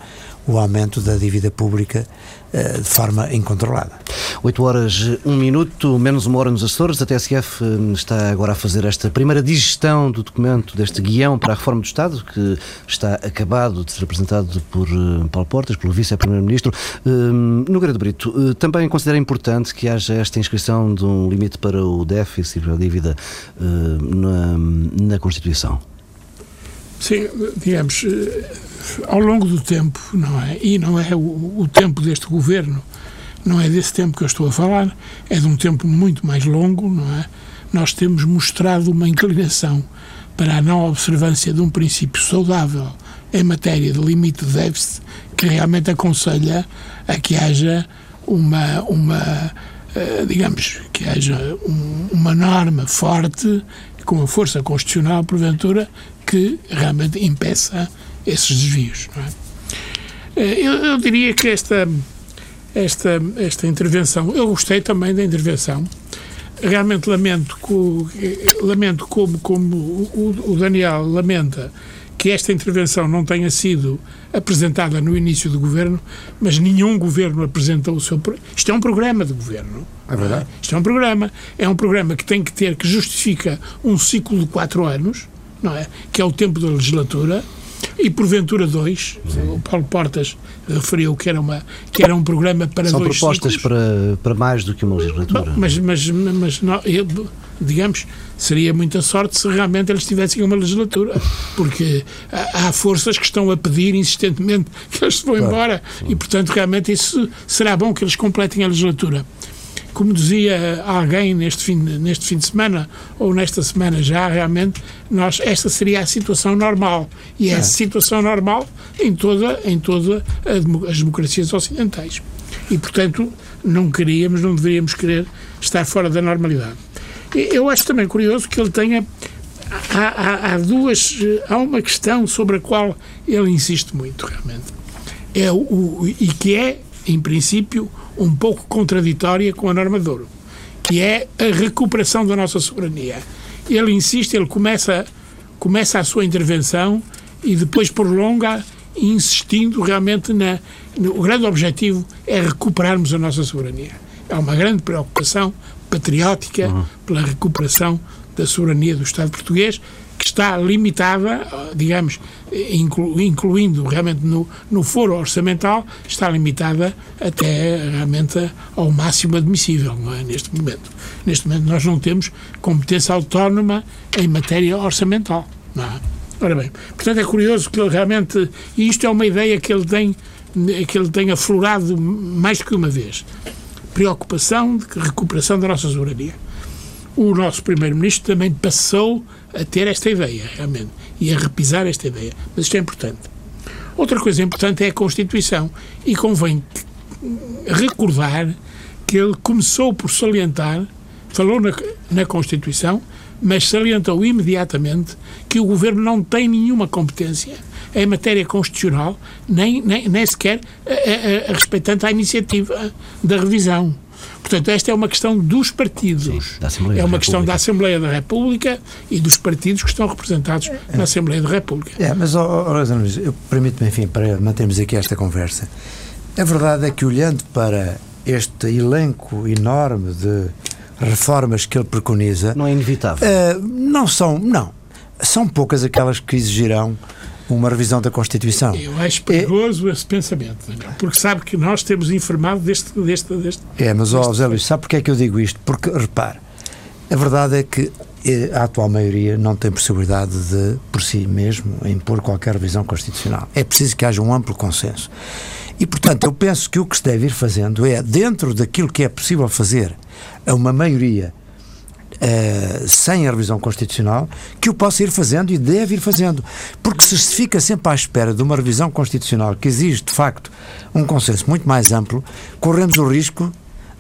o aumento da dívida pública uh, de forma incontrolada. 8 horas, 1 minuto, menos uma hora nos Açores. A TSF eh, está agora a fazer esta primeira digestão do documento, deste guião para a reforma do Estado, que está acabado de ser apresentado por uh, Paulo Portas, pelo Vice-Primeiro-Ministro. Uh, Nogueira de Brito, uh, também considera importante que haja esta inscrição de um limite para o déficit e para a dívida na, na Constituição? Sim, digamos, ao longo do tempo, não é? E não é o, o, tempo deste governo, não é desse tempo que eu estou a falar, é de um tempo muito mais longo, não é? Nós temos mostrado uma inclinação para a não observância de um princípio saudável em matéria de limite de déficit que realmente aconselha a que haja uma, uma eh, digamos, que haja um, uma norma forte com a força constitucional, porventura, que realmente impeça esses desvios. É? Eh, eu, eu, diria que esta, esta, esta intervenção, eu gostei também da intervenção, realmente lamento, lamento como, como o, o Daniel lamenta que esta intervenção não tenha sido apresentada no início do governo, mas nenhum governo apresentou o seu. Isto é um programa de governo. É verdade. Isto é um programa. É um programa que tem que ter, que justifica um ciclo de quatro anos, não é? Que é o tempo da legislatura e porventura dois. O Paulo Portas referiu que era, uma, que era um programa para São dois propostas para, para mais do que uma legislatura. Bom, mas, mas, mas não, eu, digamos, seria muita sorte se realmente eles tivessem uma legislatura, porque há, forças que estão a pedir insistentemente que eles se vão claro. embora e, portanto, realmente isso será bom que eles completem a legislatura como dizia alguém neste fim, neste fim de semana, ou nesta semana já, realmente, nós, esta seria a situação normal. E é, é. a situação normal em toda, em toda a, as democracias ocidentais. E, portanto, não queríamos, não deveríamos querer estar fora da normalidade. Eu acho também curioso que ele tenha. Há, há, há duas. Há uma questão sobre a qual ele insiste muito, realmente. É o e que é, em princípio, um pouco contraditória com a norma de ouro, que é a recuperação da nossa soberania. Ele insiste, ele começa, começa a sua intervenção e depois prolonga insistindo realmente na. No, o grande objetivo é recuperarmos a nossa soberania. É uma grande preocupação patriótica, uhum. pela recuperação da soberania do Estado português, que está limitada, digamos, inclu, incluindo realmente no, no foro orçamental, está limitada até realmente ao máximo admissível é? neste momento. Neste momento nós não temos competência autónoma em matéria orçamental. Não é? Ora bem, portanto é curioso que ele realmente, e isto é uma ideia que ele tem, que ele tem aflorado mais que uma vez, preocupação de recuperação da nossa soberania. O nosso Primeiro-Ministro também passou a ter esta ideia, realmente, e a repisar esta ideia. Mas isto é importante. Outra coisa importante é a Constituição. E convém recordar que ele começou por salientar, falou na, na Constituição, mas salientou imediatamente que o Governo não tem nenhuma competência em matéria constitucional, nem, nem, nem sequer a, a, a respeitante à iniciativa da revisão. Portanto, esta é uma questão dos partidos. Sim, é uma questão da Assembleia da República e dos partidos que estão representados é, na Assembleia da República. É, mas, oh, oh, eu permito-me, enfim, para mantermos aqui esta conversa. A verdade é que, olhando para este elenco enorme de reformas que ele preconiza. Não é inevitável. Uh, não são, não. São poucas aquelas que exigirão uma revisão da Constituição. Eu acho perigoso é, esse pensamento, porque sabe que nós temos informado deste. deste, deste é, mas, ó, José Luís, sabe porque é que eu digo isto? Porque, repare, a verdade é que eh, a atual maioria não tem possibilidade de, por si mesmo, impor qualquer revisão constitucional. É preciso que haja um amplo consenso. E, portanto, eu penso que o que se deve ir fazendo é, dentro daquilo que é possível fazer a uma maioria uh, sem a revisão constitucional, que o possa ir fazendo e deve ir fazendo. Porque se fica sempre à espera de uma revisão constitucional que exige, de facto, um consenso muito mais amplo, corremos o risco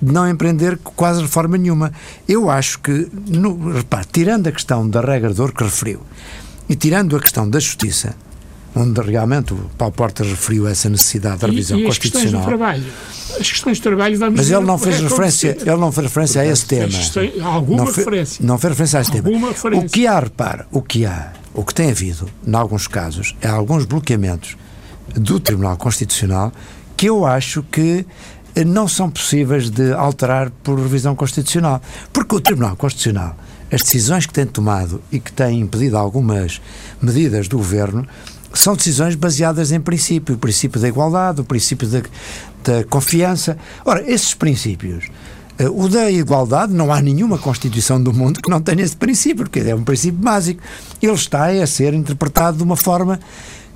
de não empreender quase reforma nenhuma. Eu acho que, no, repare, tirando a questão da regra de ouro que referiu e tirando a questão da justiça, onde realmente o Paulo Portas referiu essa necessidade da revisão e, e constitucional. As questões do trabalho. As questões de trabalho vamos Mas ele não fez referência, ele não fez referência a esse tema. Alguma não referência. Não fez referência a esse tema. Referência. O que há, repare, o que há, o que tem havido, em alguns casos, é alguns bloqueamentos do Tribunal Constitucional que eu acho que eh, não são possíveis de alterar por revisão constitucional. Porque o Tribunal Constitucional, as decisões que tem tomado e que têm impedido algumas medidas do governo, são decisões baseadas em princípio, o princípio da igualdade, o princípio da, da confiança. Ora, esses princípios, uh, o da igualdade, não há nenhuma Constituição do mundo que não tenha esse princípio, porque é um princípio básico. Ele está a ser interpretado de uma forma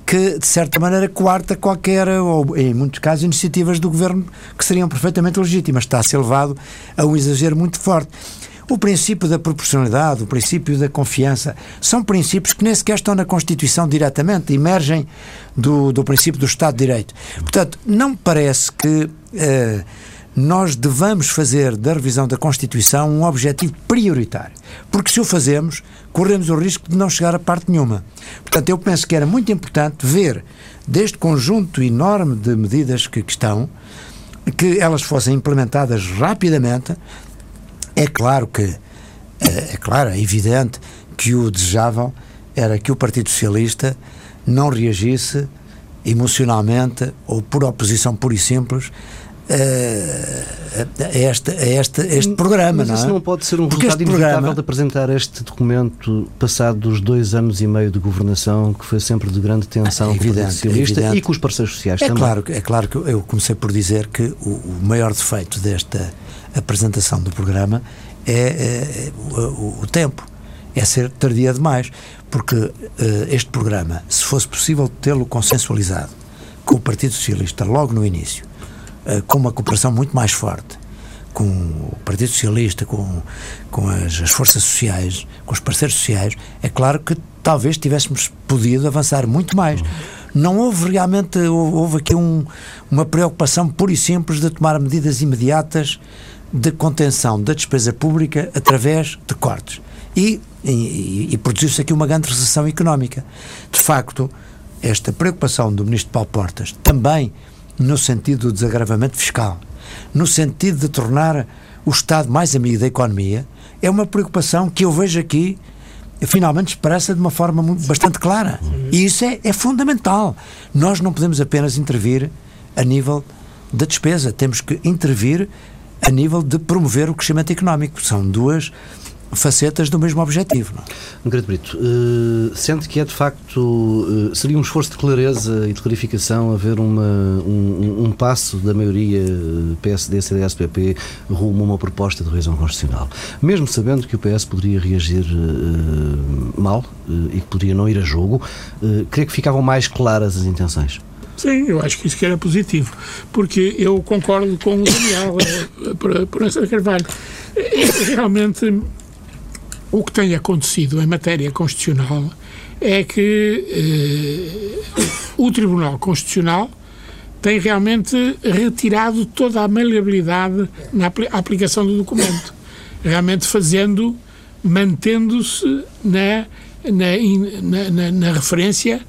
que, de certa maneira, coarta qualquer, ou em muitos casos, iniciativas do governo que seriam perfeitamente legítimas. Está a ser levado a um exagero muito forte. O princípio da proporcionalidade, o princípio da confiança, são princípios que nem sequer estão na Constituição diretamente, emergem do, do princípio do Estado de Direito. Portanto, não me parece que eh, nós devamos fazer da revisão da Constituição um objetivo prioritário. Porque se o fazemos, corremos o risco de não chegar a parte nenhuma. Portanto, eu penso que era muito importante ver deste conjunto enorme de medidas que, que estão, que elas fossem implementadas rapidamente, é claro que, é, é claro, é evidente que o desejável era que o Partido Socialista não reagisse emocionalmente ou por oposição pura e simples eh, a, este, a, este, a este programa. Mas não isso é? não pode ser um Porque resultado inevitável programa... de apresentar este documento passado dos dois anos e meio de governação, que foi sempre de grande tensão é evidente, com o Partido Socialista é e com os parceiros sociais é também. Claro, é claro que eu comecei por dizer que o, o maior defeito desta apresentação do programa é, é, é o, o, tempo, é ser tardia demais, porque uh, este programa, se fosse possível tê-lo consensualizado com o Partido Socialista logo no início, uh, com uma cooperação muito mais forte, com o Partido Socialista, com, com as, as, forças sociais, com os parceiros sociais, é claro que talvez tivéssemos podido avançar muito mais. Não houve realmente, houve aqui um, uma preocupação pura e simples de tomar medidas imediatas de contenção da despesa pública através de cortes. E, e, e produziu-se aqui uma grande recessão económica. De facto, esta preocupação do Ministro Paulo Portas, também no sentido do desagravamento fiscal, no sentido de tornar o Estado mais amigo da economia, é uma preocupação que eu vejo aqui finalmente expressa de uma forma bastante clara. E isso é, é fundamental. Nós não podemos apenas intervir a nível da despesa, temos que intervir a nível de promover o crescimento económico. São duas facetas do mesmo objetivo. Não? Grande Brito, uh, sente que é de facto, uh, seria um esforço de clareza e de clarificação haver uma, um, um passo da maioria PSD, CDS, PP rumo a uma proposta de revisão constitucional, mesmo sabendo que o PS poderia reagir uh, mal e que poderia não ir a jogo, creio que ficavam mais claras as intenções. Sim, eu acho que isso que era positivo, porque eu concordo com o Daniel por, por essa Carvalho. Realmente o que tem acontecido em matéria constitucional é que eh, o Tribunal Constitucional tem realmente retirado toda a maleabilidade na aplicação do documento, realmente fazendo, mantendo-se na, na, na, na, referência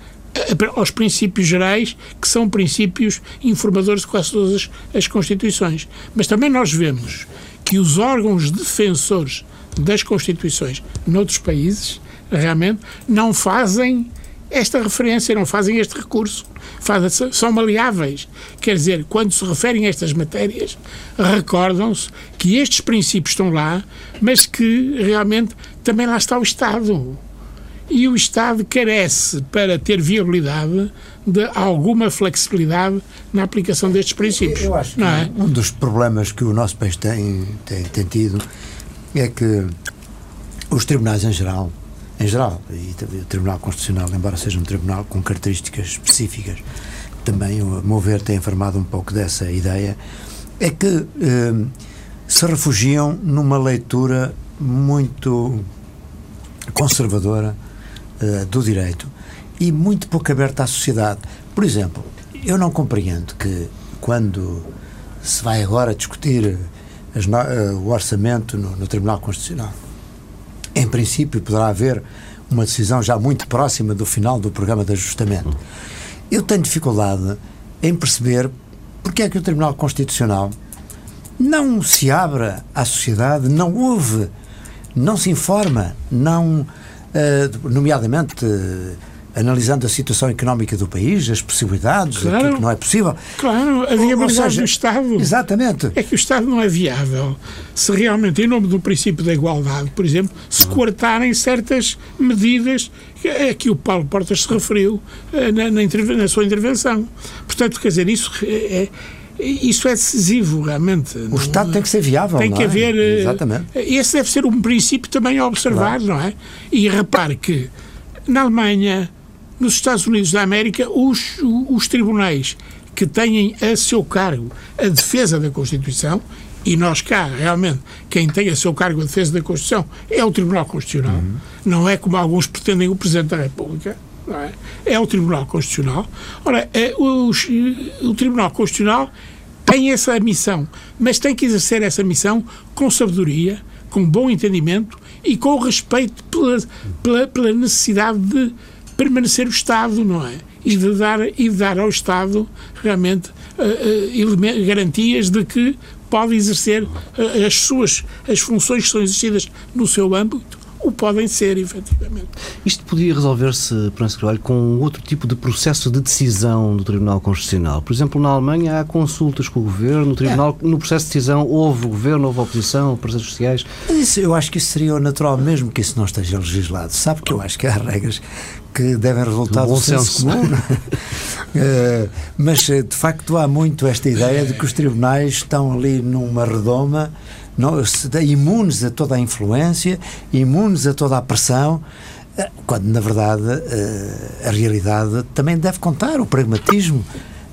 aos princípios gerais, que são princípios informadores de quase todas as, as Constituições. Mas também nós vemos que os órgãos defensores das Constituições noutros países realmente não fazem esta referência, não fazem este recurso. Fazem, são maleáveis. Quer dizer, quando se referem a estas matérias, recordam-se que estes princípios estão lá, mas que realmente também lá está o Estado. E o Estado carece, para ter viabilidade, de alguma flexibilidade na aplicação destes princípios. Eu acho que é? um dos problemas que o nosso país tem, tem, tem tido é que os tribunais em geral, em geral, e o Tribunal Constitucional, embora seja um tribunal com características específicas, também, a meu ver, tem informado um pouco dessa ideia, é que eh, se refugiam numa leitura muito conservadora eh, do direito e muito pouco aberta à sociedade. Por exemplo, eu não compreendo que quando se vai agora discutir uh, o orçamento no, no, Tribunal Constitucional. Em princípio, poderá haver uma decisão já muito próxima do final do programa de ajustamento. Eu tenho dificuldade em perceber porque é que o Tribunal Constitucional não se abre à sociedade, não ouve, não se informa, não, uh, nomeadamente. Uh, analisando a situação económica do país, as possibilidades, claro, aquilo que não é possível. Claro, a viabilidade do Estado. Exatamente. É que o Estado não é viável se realmente, em nome do princípio da igualdade, por exemplo, se uhum. coartarem certas medidas a que o Paulo Portas se referiu eh, na, na, na sua intervenção. Portanto, quer dizer, isso é, é isso é decisivo, realmente. O Estado tem que ser viável. Tem que é? haver. Eh, Exatamente. Esse deve ser um princípio também a observar, claro. não é? E repare que na Alemanha, nos Estados Unidos da América, os, os tribunais que têm a seu cargo a defesa da Constituição, e nós cá, realmente, quem tem a seu cargo a defesa da Constituição é o Tribunal Constitucional, uhum. não é como alguns pretendem o Presidente da República, é? é? o Tribunal Constitucional. Ora, é, o Tribunal Constitucional tem essa missão, mas tem que exercer essa missão com sabedoria, com bom entendimento e com respeito pela, pela, pela necessidade de permanecer o Estado, não é? E de dar, e de dar ao Estado realmente uh, uh, garantias de que pode exercer uh, as suas as funções que são exercidas no seu âmbito o podem ser, efetivamente. Isto podia resolver-se, Proenço Carvalho, com outro tipo de processo de decisão do Tribunal Constitucional. Por exemplo, na Alemanha há consultas com o Governo, no Tribunal, é. no processo de decisão houve Governo, houve oposição, parceiros sociais. Isso, eu acho que isso seria o natural, mesmo que isso não esteja legislado. Sabe que eu acho que há regras que devem resultar do, do senso comum. uh, [LAUGHS] mas, de facto, há muito esta ideia de que os tribunais estão ali numa redoma não, imunes a toda a influência, imunes a toda a pressão, eh, quando na verdade eh, a realidade também deve contar o pragmatismo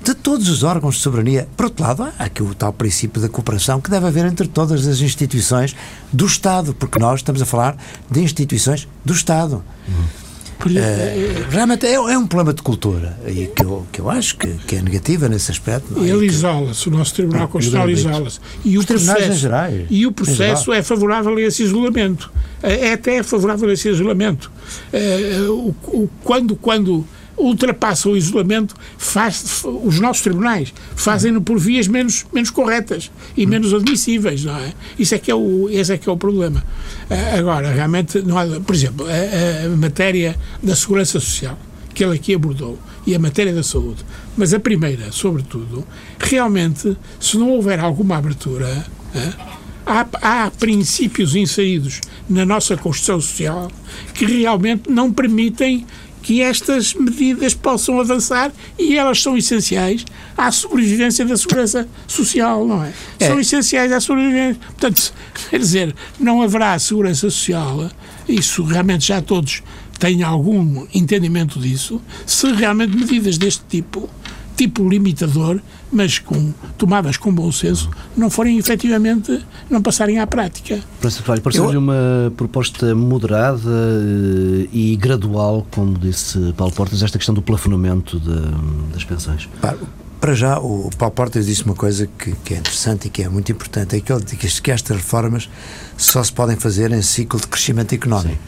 de todos os órgãos de soberania. Por outro lado, há aqui o tal princípio da cooperação que deve haver entre todas as instituições do Estado, porque nós estamos a falar de instituições do Estado. Uhum. É, realmente é, é, um problema de cultura e que eu, que eu acho que, que é negativa nesse aspecto. Não é? Ele isola-se, o nosso Tribunal ah, Constitucional isola-se. E, o processo, e o processo é favorável a esse isolamento. É, é até favorável a esse isolamento. É, o, o, quando, quando ultrapassa o isolamento, faz, os nossos tribunais fazem-no por vias menos, menos corretas e menos admissíveis, não é? Isso é que é o, esse é que é o problema. Agora, realmente, não há, por exemplo, a, a matéria da segurança social, que ele aqui abordou e a matéria da saúde, mas a primeira, sobretudo, realmente, se não houver alguma abertura, há, há princípios inseridos na nossa Constituição Social que realmente não permitem que estas medidas possam avançar e elas são essenciais à sobrevivência da segurança social, não é? é. São essenciais à sobrevivência. Portanto, quer dizer, não haverá segurança social, isso realmente já todos têm algum entendimento disso, se realmente medidas deste tipo tipo limitador, mas com, tomadas com bom senso, não forem efetivamente, não passarem à prática. Carvalho, pareceu-lhe uma proposta moderada eh, e gradual, como disse Paulo Portas, esta questão do plafonamento de, das pensões? Para já, o Paulo Portas disse uma coisa que, que, é interessante e que é muito importante, é que ele diz que estas reformas só se podem fazer em ciclo de crescimento económico.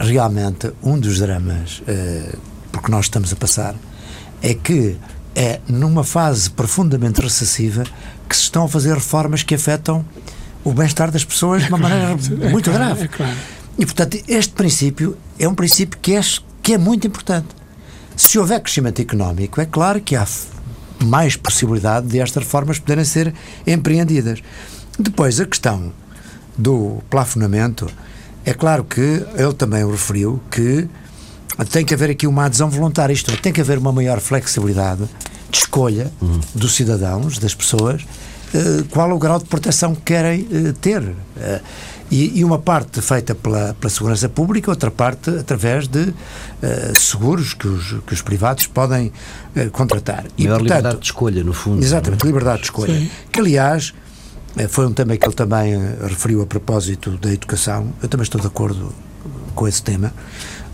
Sim. Realmente, um dos dramas uh, por que nós estamos a passar é que é numa fase profundamente recessiva que se estão a fazer reformas que afetam o bem-estar das pessoas de uma maneira é muito claro, grave. É claro. E, portanto, este princípio é um princípio que é, que é muito importante. Se houver crescimento económico, é claro que há mais possibilidade de estas reformas poderem ser empreendidas. Depois, a questão do plafonamento, é claro que ele também o referiu que tem que haver aqui uma adesão voluntária, isto é, tem que haver uma maior flexibilidade de escolha uhum. dos cidadãos, das pessoas, uh, qual o grau de proteção que querem uh, ter. Uh, e, e, uma parte feita pela, pela segurança pública, outra parte através de seguros que os, que os privados podem contratar. E, maior portanto, liberdade de escolha, no fundo. Exatamente, é? liberdade de escolha. Sim. Que, aliás, foi um tema que ele também referiu a propósito da educação. Eu também estou de acordo com esse tema.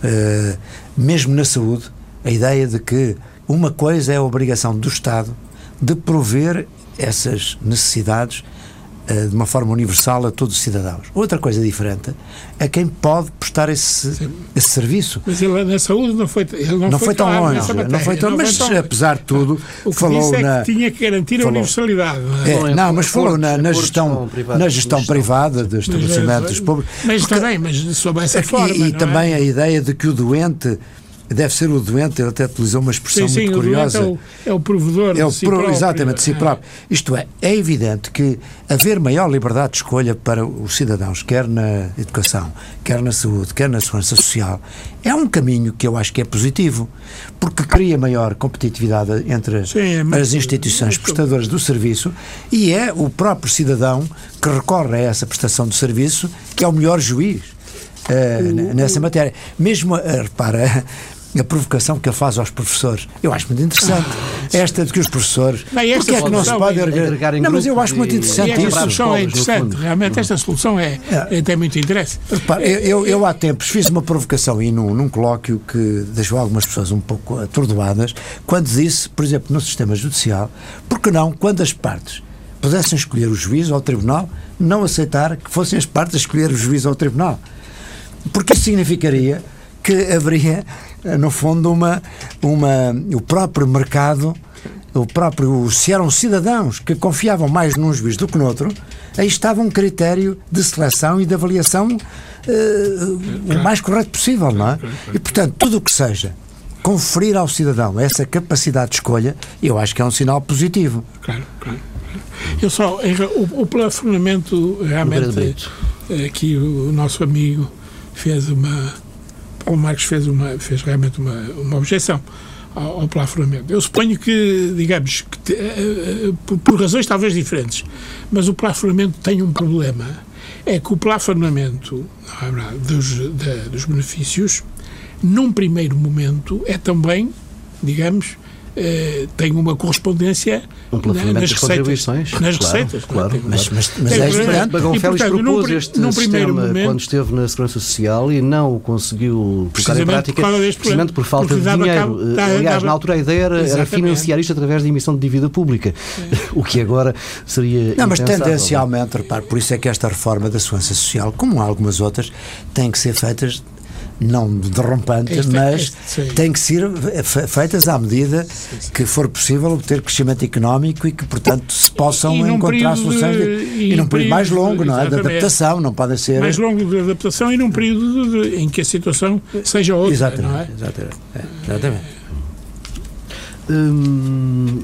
Uh, mesmo na saúde, a ideia de que uma coisa é a obrigação do Estado de prover essas necessidades de uma forma universal a todos os cidadãos. Outra coisa diferente é quem pode prestar esse, esse serviço. Mas ele na saúde não foi, ele não, não foi, foi tão longe, não foi tão, mas tão... apesar de tudo, o que falou disse na, é que tinha que garantir falou, a universalidade. Não, é? É, não mas falou na, na gestão, na gestão privada de estabelecimentos públicos. Mas também, mas sob essa forma. E, e é? também a ideia de que o doente deve ser o doente, ele até utilizou uma expressão sim, muito sim, curiosa. O é, o, é o provedor é o de si próprio. Exatamente, de si é. próprio. Isto é, é evidente que haver maior liberdade de escolha para os cidadãos, quer na educação, quer na saúde, quer na segurança social, é um caminho que eu acho que é positivo, porque cria maior competitividade entre as, sim, é as instituições prestadoras do serviço e é o próprio cidadão que recorre a essa prestação de serviço que é o melhor juiz. Uh, nessa matéria. Mesmo, uh, repara, a provocação que ele faz aos professores. Eu acho muito interessante. Ah, esta de que os professores. Bem, porque é que não se pode agregar em Não, mas eu acho muito interessante e isso. Esta solução é interessante. Realmente, esta solução é, é. tem muito interesse. Repara, eu, eu, eu, há tempos fiz uma provocação aí num, num colóquio que deixou algumas pessoas um pouco atordoadas, quando disse, por exemplo, no sistema judicial, porque não, quando as partes pudessem escolher o juiz ou o tribunal, não aceitar que fossem as partes a escolher o juiz ou o tribunal. Porque isso significaria que haveria, no fundo, uma, uma, o próprio mercado, o próprio, se eram cidadãos que confiavam mais num juiz do que no outro, aí estava um critério de seleção e de avaliação uh, o mais correto possível, não é? E, portanto, tudo o que seja conferir ao cidadão essa capacidade de escolha, eu acho que é um sinal positivo. Claro, claro. Eu só, o, o plafonamento, realmente, aqui o nosso amigo fez uma Paulo Marques fez, uma, fez realmente uma, uma objeção ao, ao plafonamento. Eu suponho que, digamos, que, uh, por, por, razões talvez diferentes, mas o plafonamento tem um problema. É que o plafonamento é dos, dos benefícios, num primeiro momento, é também, digamos, eh, tem uma correspondência um na, nas receitas. Nas claro, receitas. Claro, é? mas, mas, mas é diferente. Bagão Félix propôs num, este num sistema momento, quando esteve na Segurança Social e não o conseguiu colocar em prática precisamente por falta de dinheiro. Cabo, tá, Aliás, dava, na altura a ideia era, era, financiar isto através de emissão de dívida pública, é. [LAUGHS] o que agora seria Não, mas tendencialmente, repare, por isso é que esta reforma da Segurança Social, como algumas outras, tem que ser feitas não derrompantes, Este- mas este, sim. têm que ser fe- feitas à medida que for possível obter crescimento económico e que, portanto, se possam E encontrar soluções de- e e num período mais longo, não é? De exatamente. adaptação, não podem ser. mais longo de adaptação e num período de- de- em que a situação seja outra, não é? Exatamente, exatamente. É, exatamente. Hum,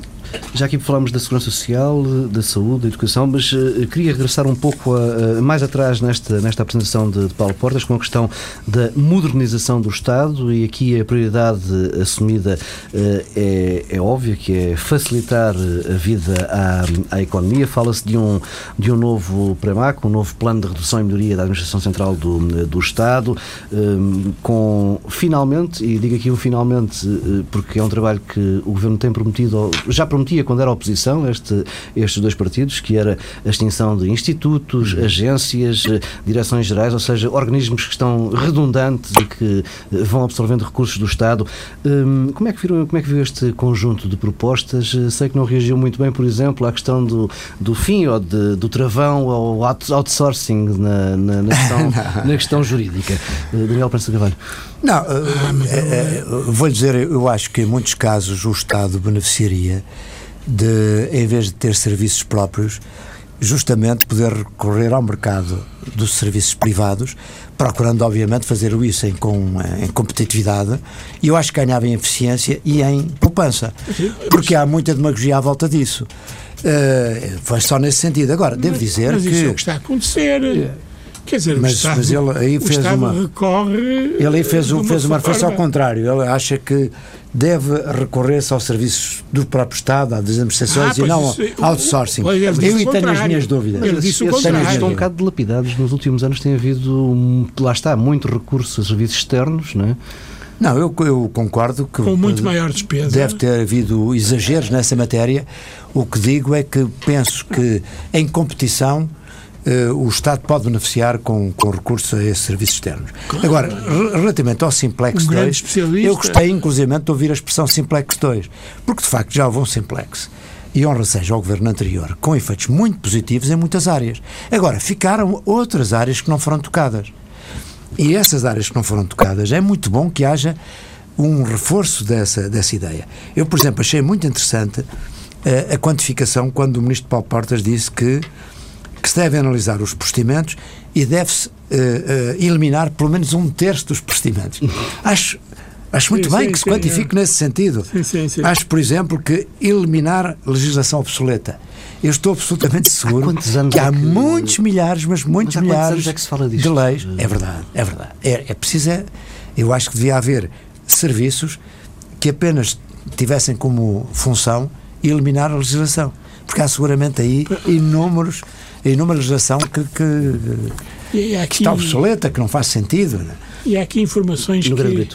já aqui falamos da segurança social, da saúde, da educação, mas eh, queria regressar um pouco a- a- mais atrás nesta, nesta apresentação de, de Paulo Portas com a questão da modernização do Estado e aqui a prioridade assumida eh, é, é óbvia, que é facilitar eh, a vida à, à economia. Fala-se de um, de um novo PREMAC, um novo plano de redução e melhoria da Administração Central do, do Estado, hum, com finalmente, e digo aqui um finalmente porque é um trabalho que o Governo tem prometido, já prometia quando era oposição, este, estes dois partidos, que era a extinção de institutos, agências, eh, direções gerais, ou seja, organismos que estão redundantes e que eh, vão absorvendo recursos do Estado. Hum, Como é que viram, como é que viu este conjunto de propostas? Eh, Sei que não reagiu muito bem, por exemplo, à questão do, do fim ou de- do travão ao out- outsourcing na, na, na questão, [LAUGHS] na questão jurídica. Daniel Prensa Carvalho. Não, eh, eh, eh, vou-lhe dizer, eu acho que em muitos casos o Estado beneficiaria de, em vez de ter serviços próprios, justamente poder recorrer ao mercado dos serviços privados, procurando obviamente fazer isso em, com, em competitividade, e eu acho que ganhava em eficiência e em poupança, porque há muita demagogia à volta disso. Eh, foi só nesse sentido. Agora, devo dizer mas que. isso é o que está a acontecer. Quer dizer, Mas- o Estado, mas ele aí o fez Estado uma- recorre. Ele aí fez, um, fez uma referência ao contrário. Ele acha que deve recorrer-se aos serviços do próprio Estado, às administrações Ah, e não isso- ao outsourcing. Ele disse Eu o e tenho as minhas dúvidas. Ele disse o esses contrário. serviços estão um bocado dilapidados. Nos últimos anos tem havido, lá está, muito recurso a serviços externos, não é? Não, eu, eu concordo que Com muito maior despesa. deve ter havido exageros nessa matéria. O que digo é que penso que em competição eh, o Estado pode beneficiar com, com recurso a esses serviços externos. Agora, re- relativamente ao Simplex Um grande 2, especialista. eu gostei inclusive de ouvir a expressão Simplex 2, porque de facto já houve um Simplex. E honra seja ao governo anterior, com efeitos muito positivos em muitas áreas. Agora, ficaram outras áreas que não foram tocadas. E essas áreas que não foram tocadas, é muito bom que haja um reforço dessa, dessa ideia. Eu, por exemplo, achei muito interessante eh, a quantificação quando o ministro Paulo Portas disse que, que se deve analisar os procedimentos e deve-se eh, eh, eliminar pelo menos um terço dos procedimentos. [LAUGHS] Acho, acho muito Sim, bem sim, que se sim, quantifique nesse sentido. Sim, sim, sim. Acho, por exemplo, que eliminar legislação obsoleta. Eu estou absolutamente seguro anos que é há que- muitos milhares, mas muitos Mas há milhares anos é que se fala disto? de leis. É verdade, é verdade. É, é preciso, é- eu acho que devia haver serviços que apenas tivessem como função eliminar a legislação. Porque há seguramente aí inúmeros, inúmera legislação que, que, E há que aqui, está obsoleta, que não faz sentido. né? e há aqui informações No que,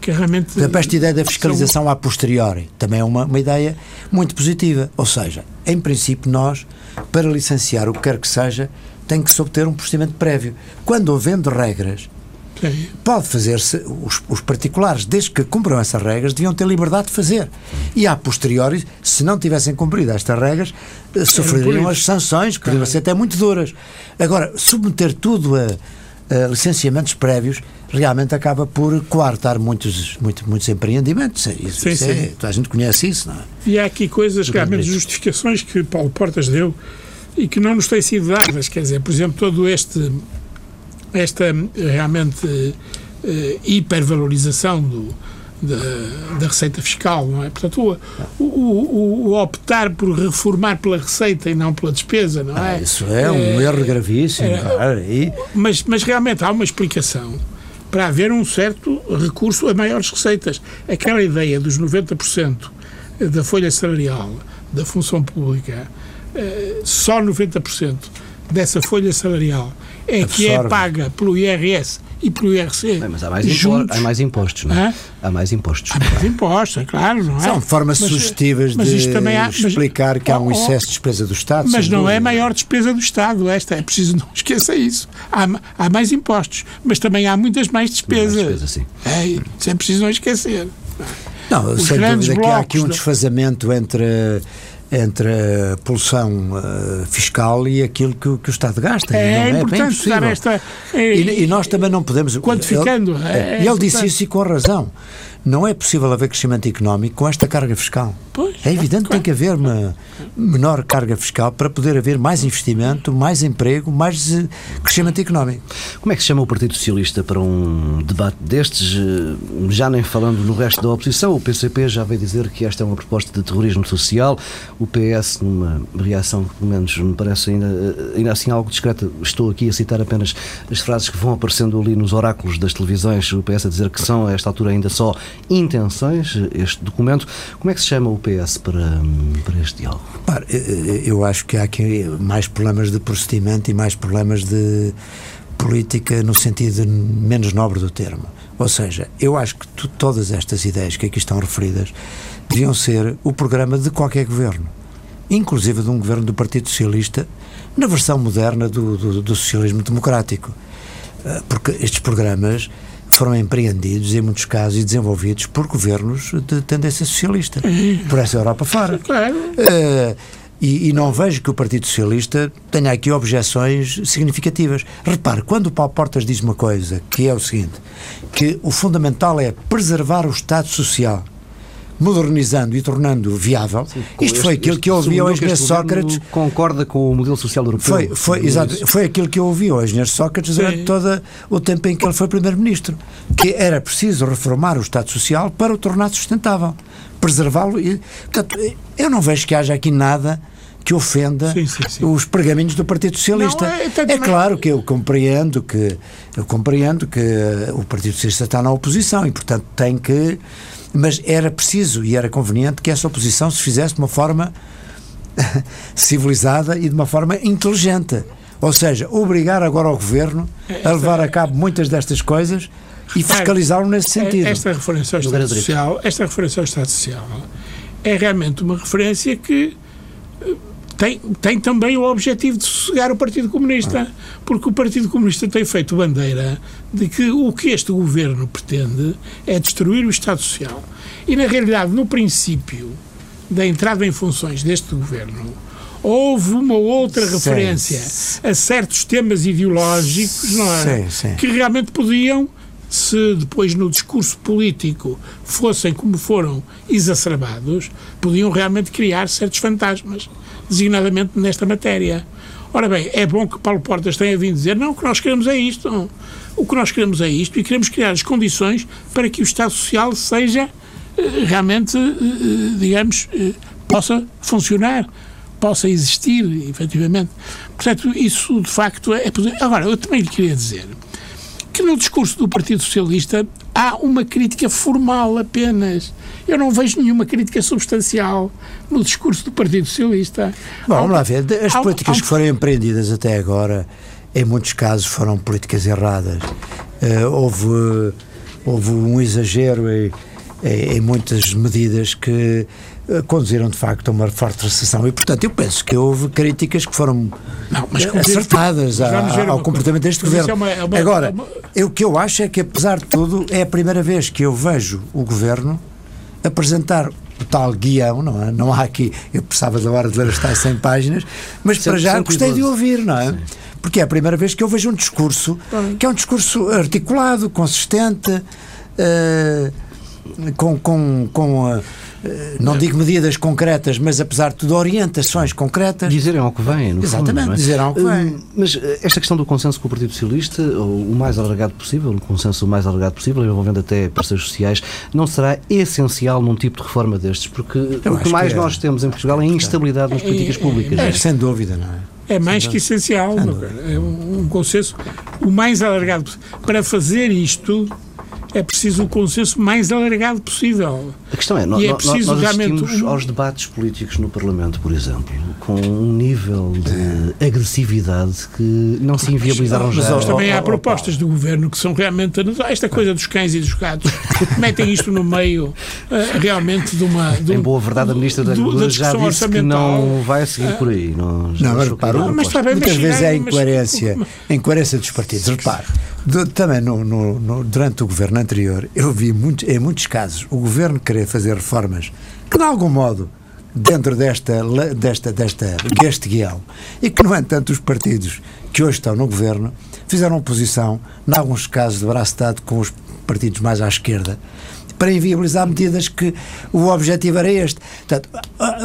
que realmente. Exemplo, esta ideia da fiscalização a posteriori também é uma, uma ideia muito positiva. Ou seja, em princípio, nós, para licenciar o que quer que seja, tem que se obter um procedimento prévio. Quando havendo regras, Sim. pode fazer-se, os, os particulares, desde que cumpram essas regras, deviam ter liberdade de fazer. E a posteriori, se não tivessem cumprido estas regras, eh, sofreriam as sanções, que poderiam ser até muito duras. Agora, submeter tudo a, a licenciamentos prévios realmente acaba por coartar muitos, muito, muitos empreendimentos. Isso, Sim, isso é- sim. a gente conhece isso, não é? E há aqui coisas, realmente, justificações que Paulo Portas deu e que não nos têm sido dadas. Quer dizer, por exemplo, todo este. Esta realmente eh, hipervalorização do, da, da receita fiscal, não é? Portanto, o, o, o- optar por reformar pela receita e não pela despesa, não é? Ah, isso é um erro gravíssimo. é- Mas, mas realmente há uma explicação para haver um certo recurso a maiores receitas. Aquela ideia dos 90% da folha salarial da função pública, eh, só 90% dessa folha salarial é que é paga pelo IRS e pelo IRC. Bem, mas há mais, juntos. há mais impostos, não é? Hã? Há mais impostos. Há mais impostos, é claro, não é? São formas Mas- sugestivas mas de há- explicar que há um Oh, oh, excesso de despesa do Estado. Mas não é dúvida. maior despesa do Estado, esta, é preciso [LAUGHS] não esquecer isso. Há, há mais impostos, mas também há muitas mais despesas. Mais despesa, sim. É, isso é preciso não esquecer. Não, Os sem dúvida que há aqui um desfazamento entre, entre a poluição uh, fiscal e aquilo que, que, o Estado gasta. É, não é importante dar esta. É, e, e, nós também não podemos. Quantificando. Ele, é, é ele disse isso e com razão. Não é possível haver crescimento económico com esta carga fiscal. Pois, é evidente que tem que haver uma menor carga fiscal para poder haver mais investimento, mais emprego, mais eh, crescimento económico. Como é que se chama o Partido Socialista para um debate destes? Eh, já nem falando no resto da oposição, o PCP já veio dizer que esta é uma proposta de terrorismo social. O PS, numa reação que pelo menos me parece ainda, eh, ainda assim algo discreta, estou aqui a citar apenas as frases que vão aparecendo ali nos oráculos das televisões, o PS a dizer que são a esta altura ainda só intenções, este documento. Como é que se chama o PS para, para este diálogo? Eu acho que há aqui mais problemas de procedimento e mais problemas de política no sentido menos nobre do termo. Ou seja, eu acho que tu, todas estas ideias que aqui estão referidas deviam ser o programa de qualquer governo, inclusive de um governo do Partido Socialista, na versão moderna do, do, do socialismo democrático. Ah, porque estes programas foram empreendidos, em muitos casos, e desenvolvidos por governos de tendência socialista, por essa Europa fora. Claro. Uh, e, e, não vejo que o Partido Socialista tenha aqui objeções significativas. Repare, quando o Paulo Portas diz uma coisa, que é o seguinte, que o fundamental é preservar o Estado Social modernizando e tornando viável. Sim, Isto este, foi aquilo que eu ouvi ao engenheiro Sócrates. Concorda com o modelo social europeu? Foi, foi, exato, foi aquilo que eu ouvi ao engenheiro Sócrates durante todo o tempo em que ele foi primeiro-ministro. Que era preciso reformar o Estado Social para o tornar sustentável, preservá-lo. Portanto, eu não vejo que haja aqui nada que ofenda sim, sim, sim. os pergaminhos do Partido Socialista. Não, é, é claro que eu compreendo que eu compreendo que o Partido Socialista está na oposição e portanto tem que mas era preciso e era conveniente que essa oposição se fizesse de uma forma [LAUGHS] civilizada e de uma forma inteligente. Ou seja, obrigar agora o governo a levar a cabo muitas destas coisas e fiscalizá-lo nesse sentido. Esta referência ao Estado Social, esta referência ao Estado Social é realmente uma referência que eh, tem, tem também o objetivo de sossegar o Partido Comunista, porque o Partido Comunista tem feito bandeira de que o que este governo pretende é destruir o Estado Social. E, na realidade, no princípio da entrada em funções deste governo, houve uma outra referência sim. a certos temas ideológicos não é? Sim, que realmente podiam se depois no discurso político fossem como foram exacerbados, podiam realmente criar certos fantasmas designadamente nesta matéria. Ora bem, é bom que Paulo Portas tenha vindo dizer não, o que nós queremos é isto. O que nós queremos é isto e queremos criar as condições para que o Estado Social seja eh, realmente, eh, eh, digamos, possa funcionar, possa existir, efetivamente. Portanto, isso de facto é. Agora, eu também lhe queria dizer que no discurso do Partido Socialista há uma crítica formal apenas. Eu não vejo nenhuma crítica substancial no discurso do Partido Socialista. Bom, vamos lá ver. As políticas que foram empreendidas até agora, em muitos casos, foram políticas erradas. Uh, houve, houve um exagero em, em muitas medidas que conduziram de facto a uma forte recessão e portanto eu penso que houve críticas que foram não, acertadas a, ao comportamento deste governo. É uma, é uma, Agora, é uma... eu, o que eu acho é que apesar de tudo é a primeira vez que eu vejo o governo apresentar o tal guião, não é? Não há aqui, eu precisava da hora de ler as tais 100 páginas, mas para já gostei de ouvir, não é? Sim. Porque é a primeira vez que eu vejo um discurso que é um discurso articulado, consistente, uh, com, com, com uh, não digo medidas concretas, mas apesar de tudo, orientações concretas. Dizerem ao que vem, no Exatamente, fundo, é? dizerem ao que vem. Uh, mas esta questão do consenso com o Partido Socialista, o mais alargado possível, um consenso o mais alargado possível, envolvendo até parceiros sociais, não será essencial num tipo de reforma destes? Porque Eu o que mais que é. nós temos em Portugal é instabilidade nas políticas públicas. É, é, sem dúvida, não é? É mais que essencial, é um, um consenso o mais alargado. Para fazer isto, é preciso o consenso mais alargado possível. A questão é, nós, é preciso nós assistimos um... aos debates políticos no Parlamento, por exemplo, com um nível de agressividade que não se inviabilizaram já. Mas também há propostas do Governo que são realmente... Esta coisa dos cães e dos gatos, [LAUGHS] metem isto no meio uh, realmente de uma... De em boa verdade, a Ministra da Agricultura já disse que não vai seguir por aí. Não, não mas repara, muitas vezes é a incoerência, mas... a incoerência dos partidos. Repare, também no, no, no, durante o governo anterior, eu vi muito, em muitos casos o governo querer fazer reformas que, de algum modo, dentro desta, desta, desta, deste guião e que, no entanto, os partidos que hoje estão no governo fizeram oposição, em alguns casos de braço dado com os partidos mais à esquerda, para inviabilizar medidas que o objetivo era este. Portanto,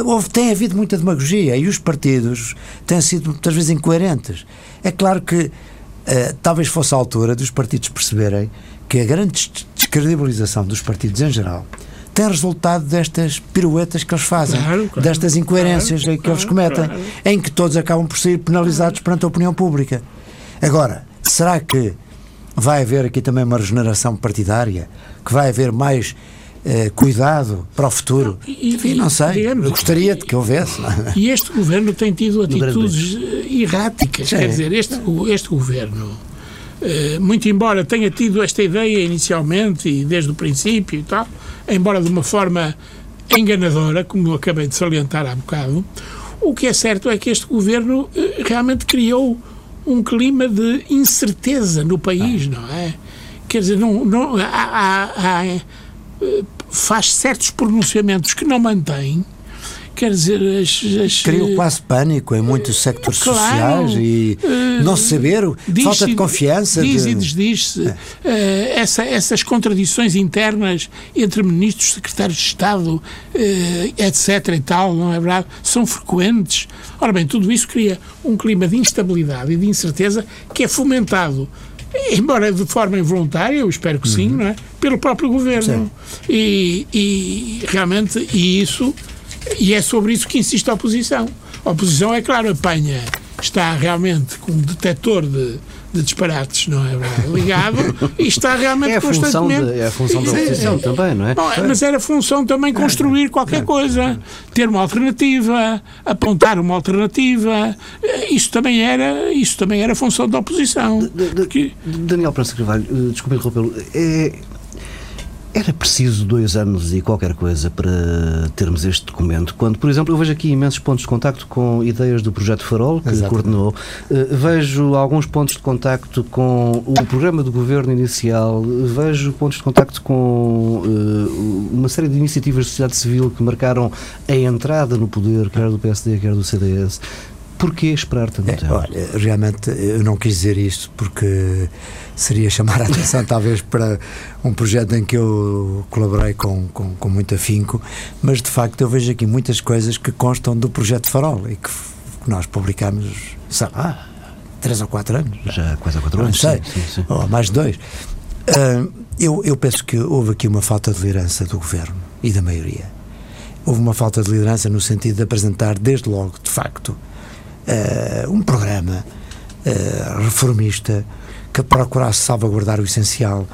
houve, tem havido muita demagogia e os partidos têm sido muitas vezes incoerentes. É claro que uh, talvez fosse a altura dos partidos perceberem que a grande descredibilização dos partidos em geral tem resultado destas piruetas que eles fazem, claro, claro, destas incoerências claro, que eles cometem, em que todos acabam por ser penalizados perante a opinião pública. Agora, será que vai haver aqui também uma regeneração partidária? Que vai haver mais eh, cuidado para o futuro? E, Enfim, não sei. Digamos, Eu gostaria de que houvesse. É? E este governo tem tido atitudes erráticas. Sim. Quer dizer, este, este governo. Eh, muito embora tenha tido esta ideia inicialmente e desde o princípio e tal, embora de uma forma enganadora, como acabei de salientar há bocado, o que é certo é que este governo eh, realmente criou um clima de incerteza no país, ah. não é? Quer dizer, não, não, há, há, há, eh, faz certos pronunciamentos que não mantém, quer dizer, as, as criou quase pânico em muitos sectores claro, sociais e uh, não saber, falta de confiança. Diz de... e desdiz-se uh, essa, essas contradições internas entre ministros, secretários de Estado, uh, etc. e tal, não é verdade? São frequentes. Ora bem, tudo isso cria um clima de instabilidade e de incerteza que é fomentado embora de forma involuntária, eu espero que sim, uhum. não é? pelo próprio governo. E, e, realmente, e isso e é sobre isso que insiste a oposição. A oposição, é claro, apanha, está realmente com um detector de, de disparates, não é verdade? Ligado e está realmente é a constantemente. De, é a função da oposição é, também, não é? Bom, mas era função também construir qualquer coisa, ter uma alternativa, apontar uma alternativa. Isso também era, isso também era função da oposição. De, de, porque... Daniel Prança Carvalho, eh, desculpe interrompê-lo. É era preciso dois anos e qualquer coisa para termos este documento, quando, por exemplo, eu vejo aqui imensos pontos de contacto com ideias do Projeto Farol, que Exatamente. coordenou, uh, vejo alguns pontos de contacto com o programa do governo inicial, vejo pontos de contacto com uh, uma série de iniciativas de sociedade civil que marcaram a entrada no poder, quer do PSD, quer do CDS. Porquê esperar tanto é, tempo? Olha, realmente eu não quis dizer isto porque seria chamar a atenção [LAUGHS] talvez para um projeto em que eu colaborei com, com, com muito afinco, mas de facto eu vejo aqui muitas coisas que constam do projeto Farol e que, que nós publicamos, sei lá, três ou quatro anos. Já quase há quatro anos, sei, sim, sim, sim. Ou mais de dois. Uh, eu, eu penso que houve aqui uma falta de liderança do governo e da maioria. Houve uma falta de liderança no sentido de apresentar, desde logo, de facto, uh, um programa uh, reformista que procurasse salvaguardar o essencial.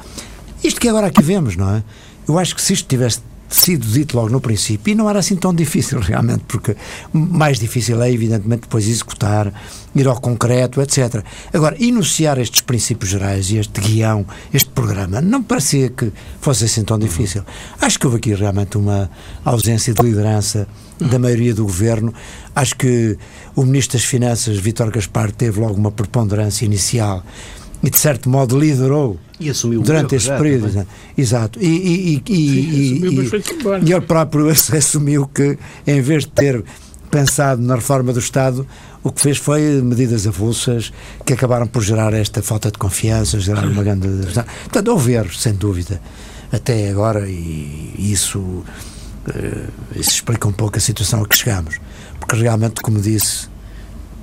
Isto que agora aqui vemos, não é? Eu acho que se isto tivesse sido dito logo no princípio, e não era assim tão difícil [LAUGHS] realmente, porque mais difícil é, evidentemente, depois executar, ir ao concreto, etc. Agora, enunciar estes princípios gerais e este guião, este programa, não parecia que fosse assim tão difícil. Acho que houve aqui realmente uma ausência de liderança da maioria do governo. Acho que o Ministro das Finanças, Vítor Gaspar, teve logo uma preponderância inicial e, de certo modo, liderou e assumiu durante esse período. Também. Exato. E, e, e, Sim, assumiu, e, e ele próprio [LAUGHS] assumiu que, em vez de ter pensado na reforma do Estado, o que fez foi medidas avulsas que acabaram por gerar esta falta de confiança, gerar uma grande. Portanto, houve erros, sem dúvida, até agora, e isso isso explica um pouco a situação a que chegamos. Porque realmente, como disse,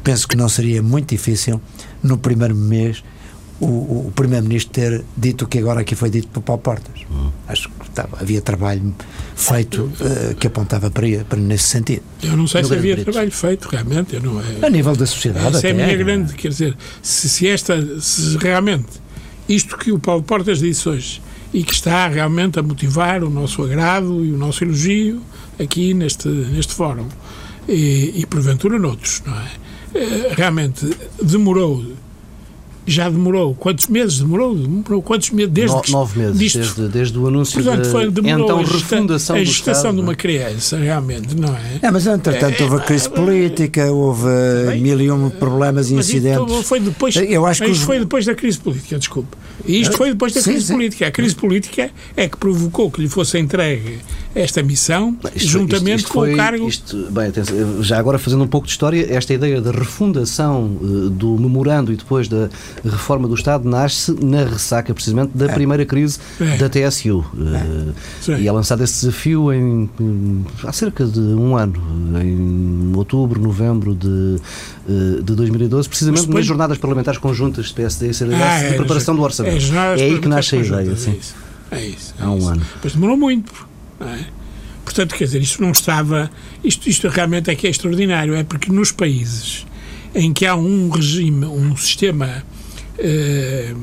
penso que não seria muito difícil no primeiro mês o, o Primeiro-Ministro ter dito o que agora aqui foi dito por Paulo Portas. Hum. Acho que estava, havia trabalho feito uh, que apontava para, para nesse sentido. Eu não sei no se havia trabalho feito, realmente. Eu não, é, a nível da sociedade. Essa é a minha grande. Quer dizer, se, se esta. Se realmente isto que o Paulo Portas disse hoje e que está realmente a motivar o nosso agrado e o nosso elogio aqui neste, neste fórum e, e porventura noutros, não é? Eh, realmente demorou já demorou. Quantos meses demorou? Demorou quantos meses? Desde no, nove meses, disto, desde, desde o anúncio portanto, foi, demorou então, a refundação a gestação de uma criança, realmente, não é? É, mas entretanto é, houve a crise é, política, houve bem, mil e um problemas e incidentes. Foi depois, Eu acho que isto os... foi depois da crise política, desculpe. E isto foi depois da sim, crise sim. política. A crise política é que provocou que lhe fosse entregue esta missão, Isto- juntamente isto- isto com foi- o cargo. bem, já agora fazendo um pouco de história, esta ideia da refundação eh, do memorando e depois da reforma do Estado nasce na ressaca, precisamente, da primeira crise É. da TSU. Eh, Sim. e é lançado esse desafio em, em- há cerca de um ano, em outubro, novembro de, eh, de 2012, precisamente depois- nas jornadas parlamentares conjuntas de PSD e CDS Ah, de preparação do orçamento. É, jornadas É aí que nasce a ideia. Sim. É isso. É isso, é Há um isso. ano. Pois demorou muito. é? Portanto, quer dizer, isto não estava. Isto, isto realmente é que é extraordinário, é porque nos países em que há um regime, um sistema eh,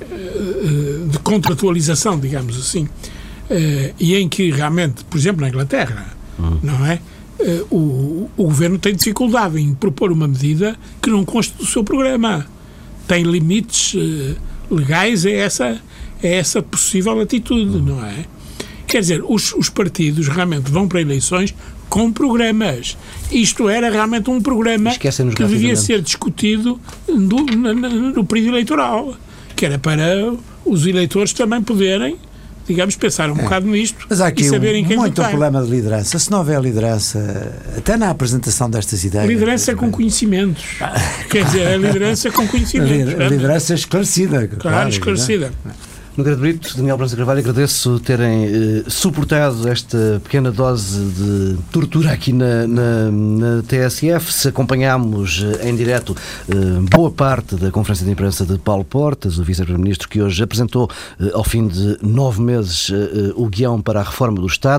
eh, de contratualização, digamos assim, eh, e em que realmente, por exemplo, na Inglaterra, não é? Eh, o, o governo tem dificuldade em propor uma medida que não conste do seu programa. Tem limites eh, legais a essa, a essa possível atitude, não é? Quer dizer, os, os partidos realmente vão para eleições com programas. Isto era realmente um programa que devia ser discutido no, na- no período eleitoral, que era para os eleitores também poderem, digamos, pensar um bocado nisto Mas há e aqui saberem um, quem muito votar. problema de liderança. Se não houver liderança, até na apresentação destas ideias. Liderança com conhecimentos. Quer dizer, a liderança com conhecimentos. [LAUGHS] liderança esclarecida. Claro, esclarecida. Nogueira de Brito, Daniel Branco Carvalho, agradeço terem eh, suportado esta pequena dose de tortura aqui na, na, na TSF. Se acompanhámos eh, em direto eh, boa parte da conferência de imprensa de Paulo Portas, o vice-primeiro-ministro, que hoje apresentou, eh, ao fim de nove meses, eh, eh, o guião para a reforma do Estado.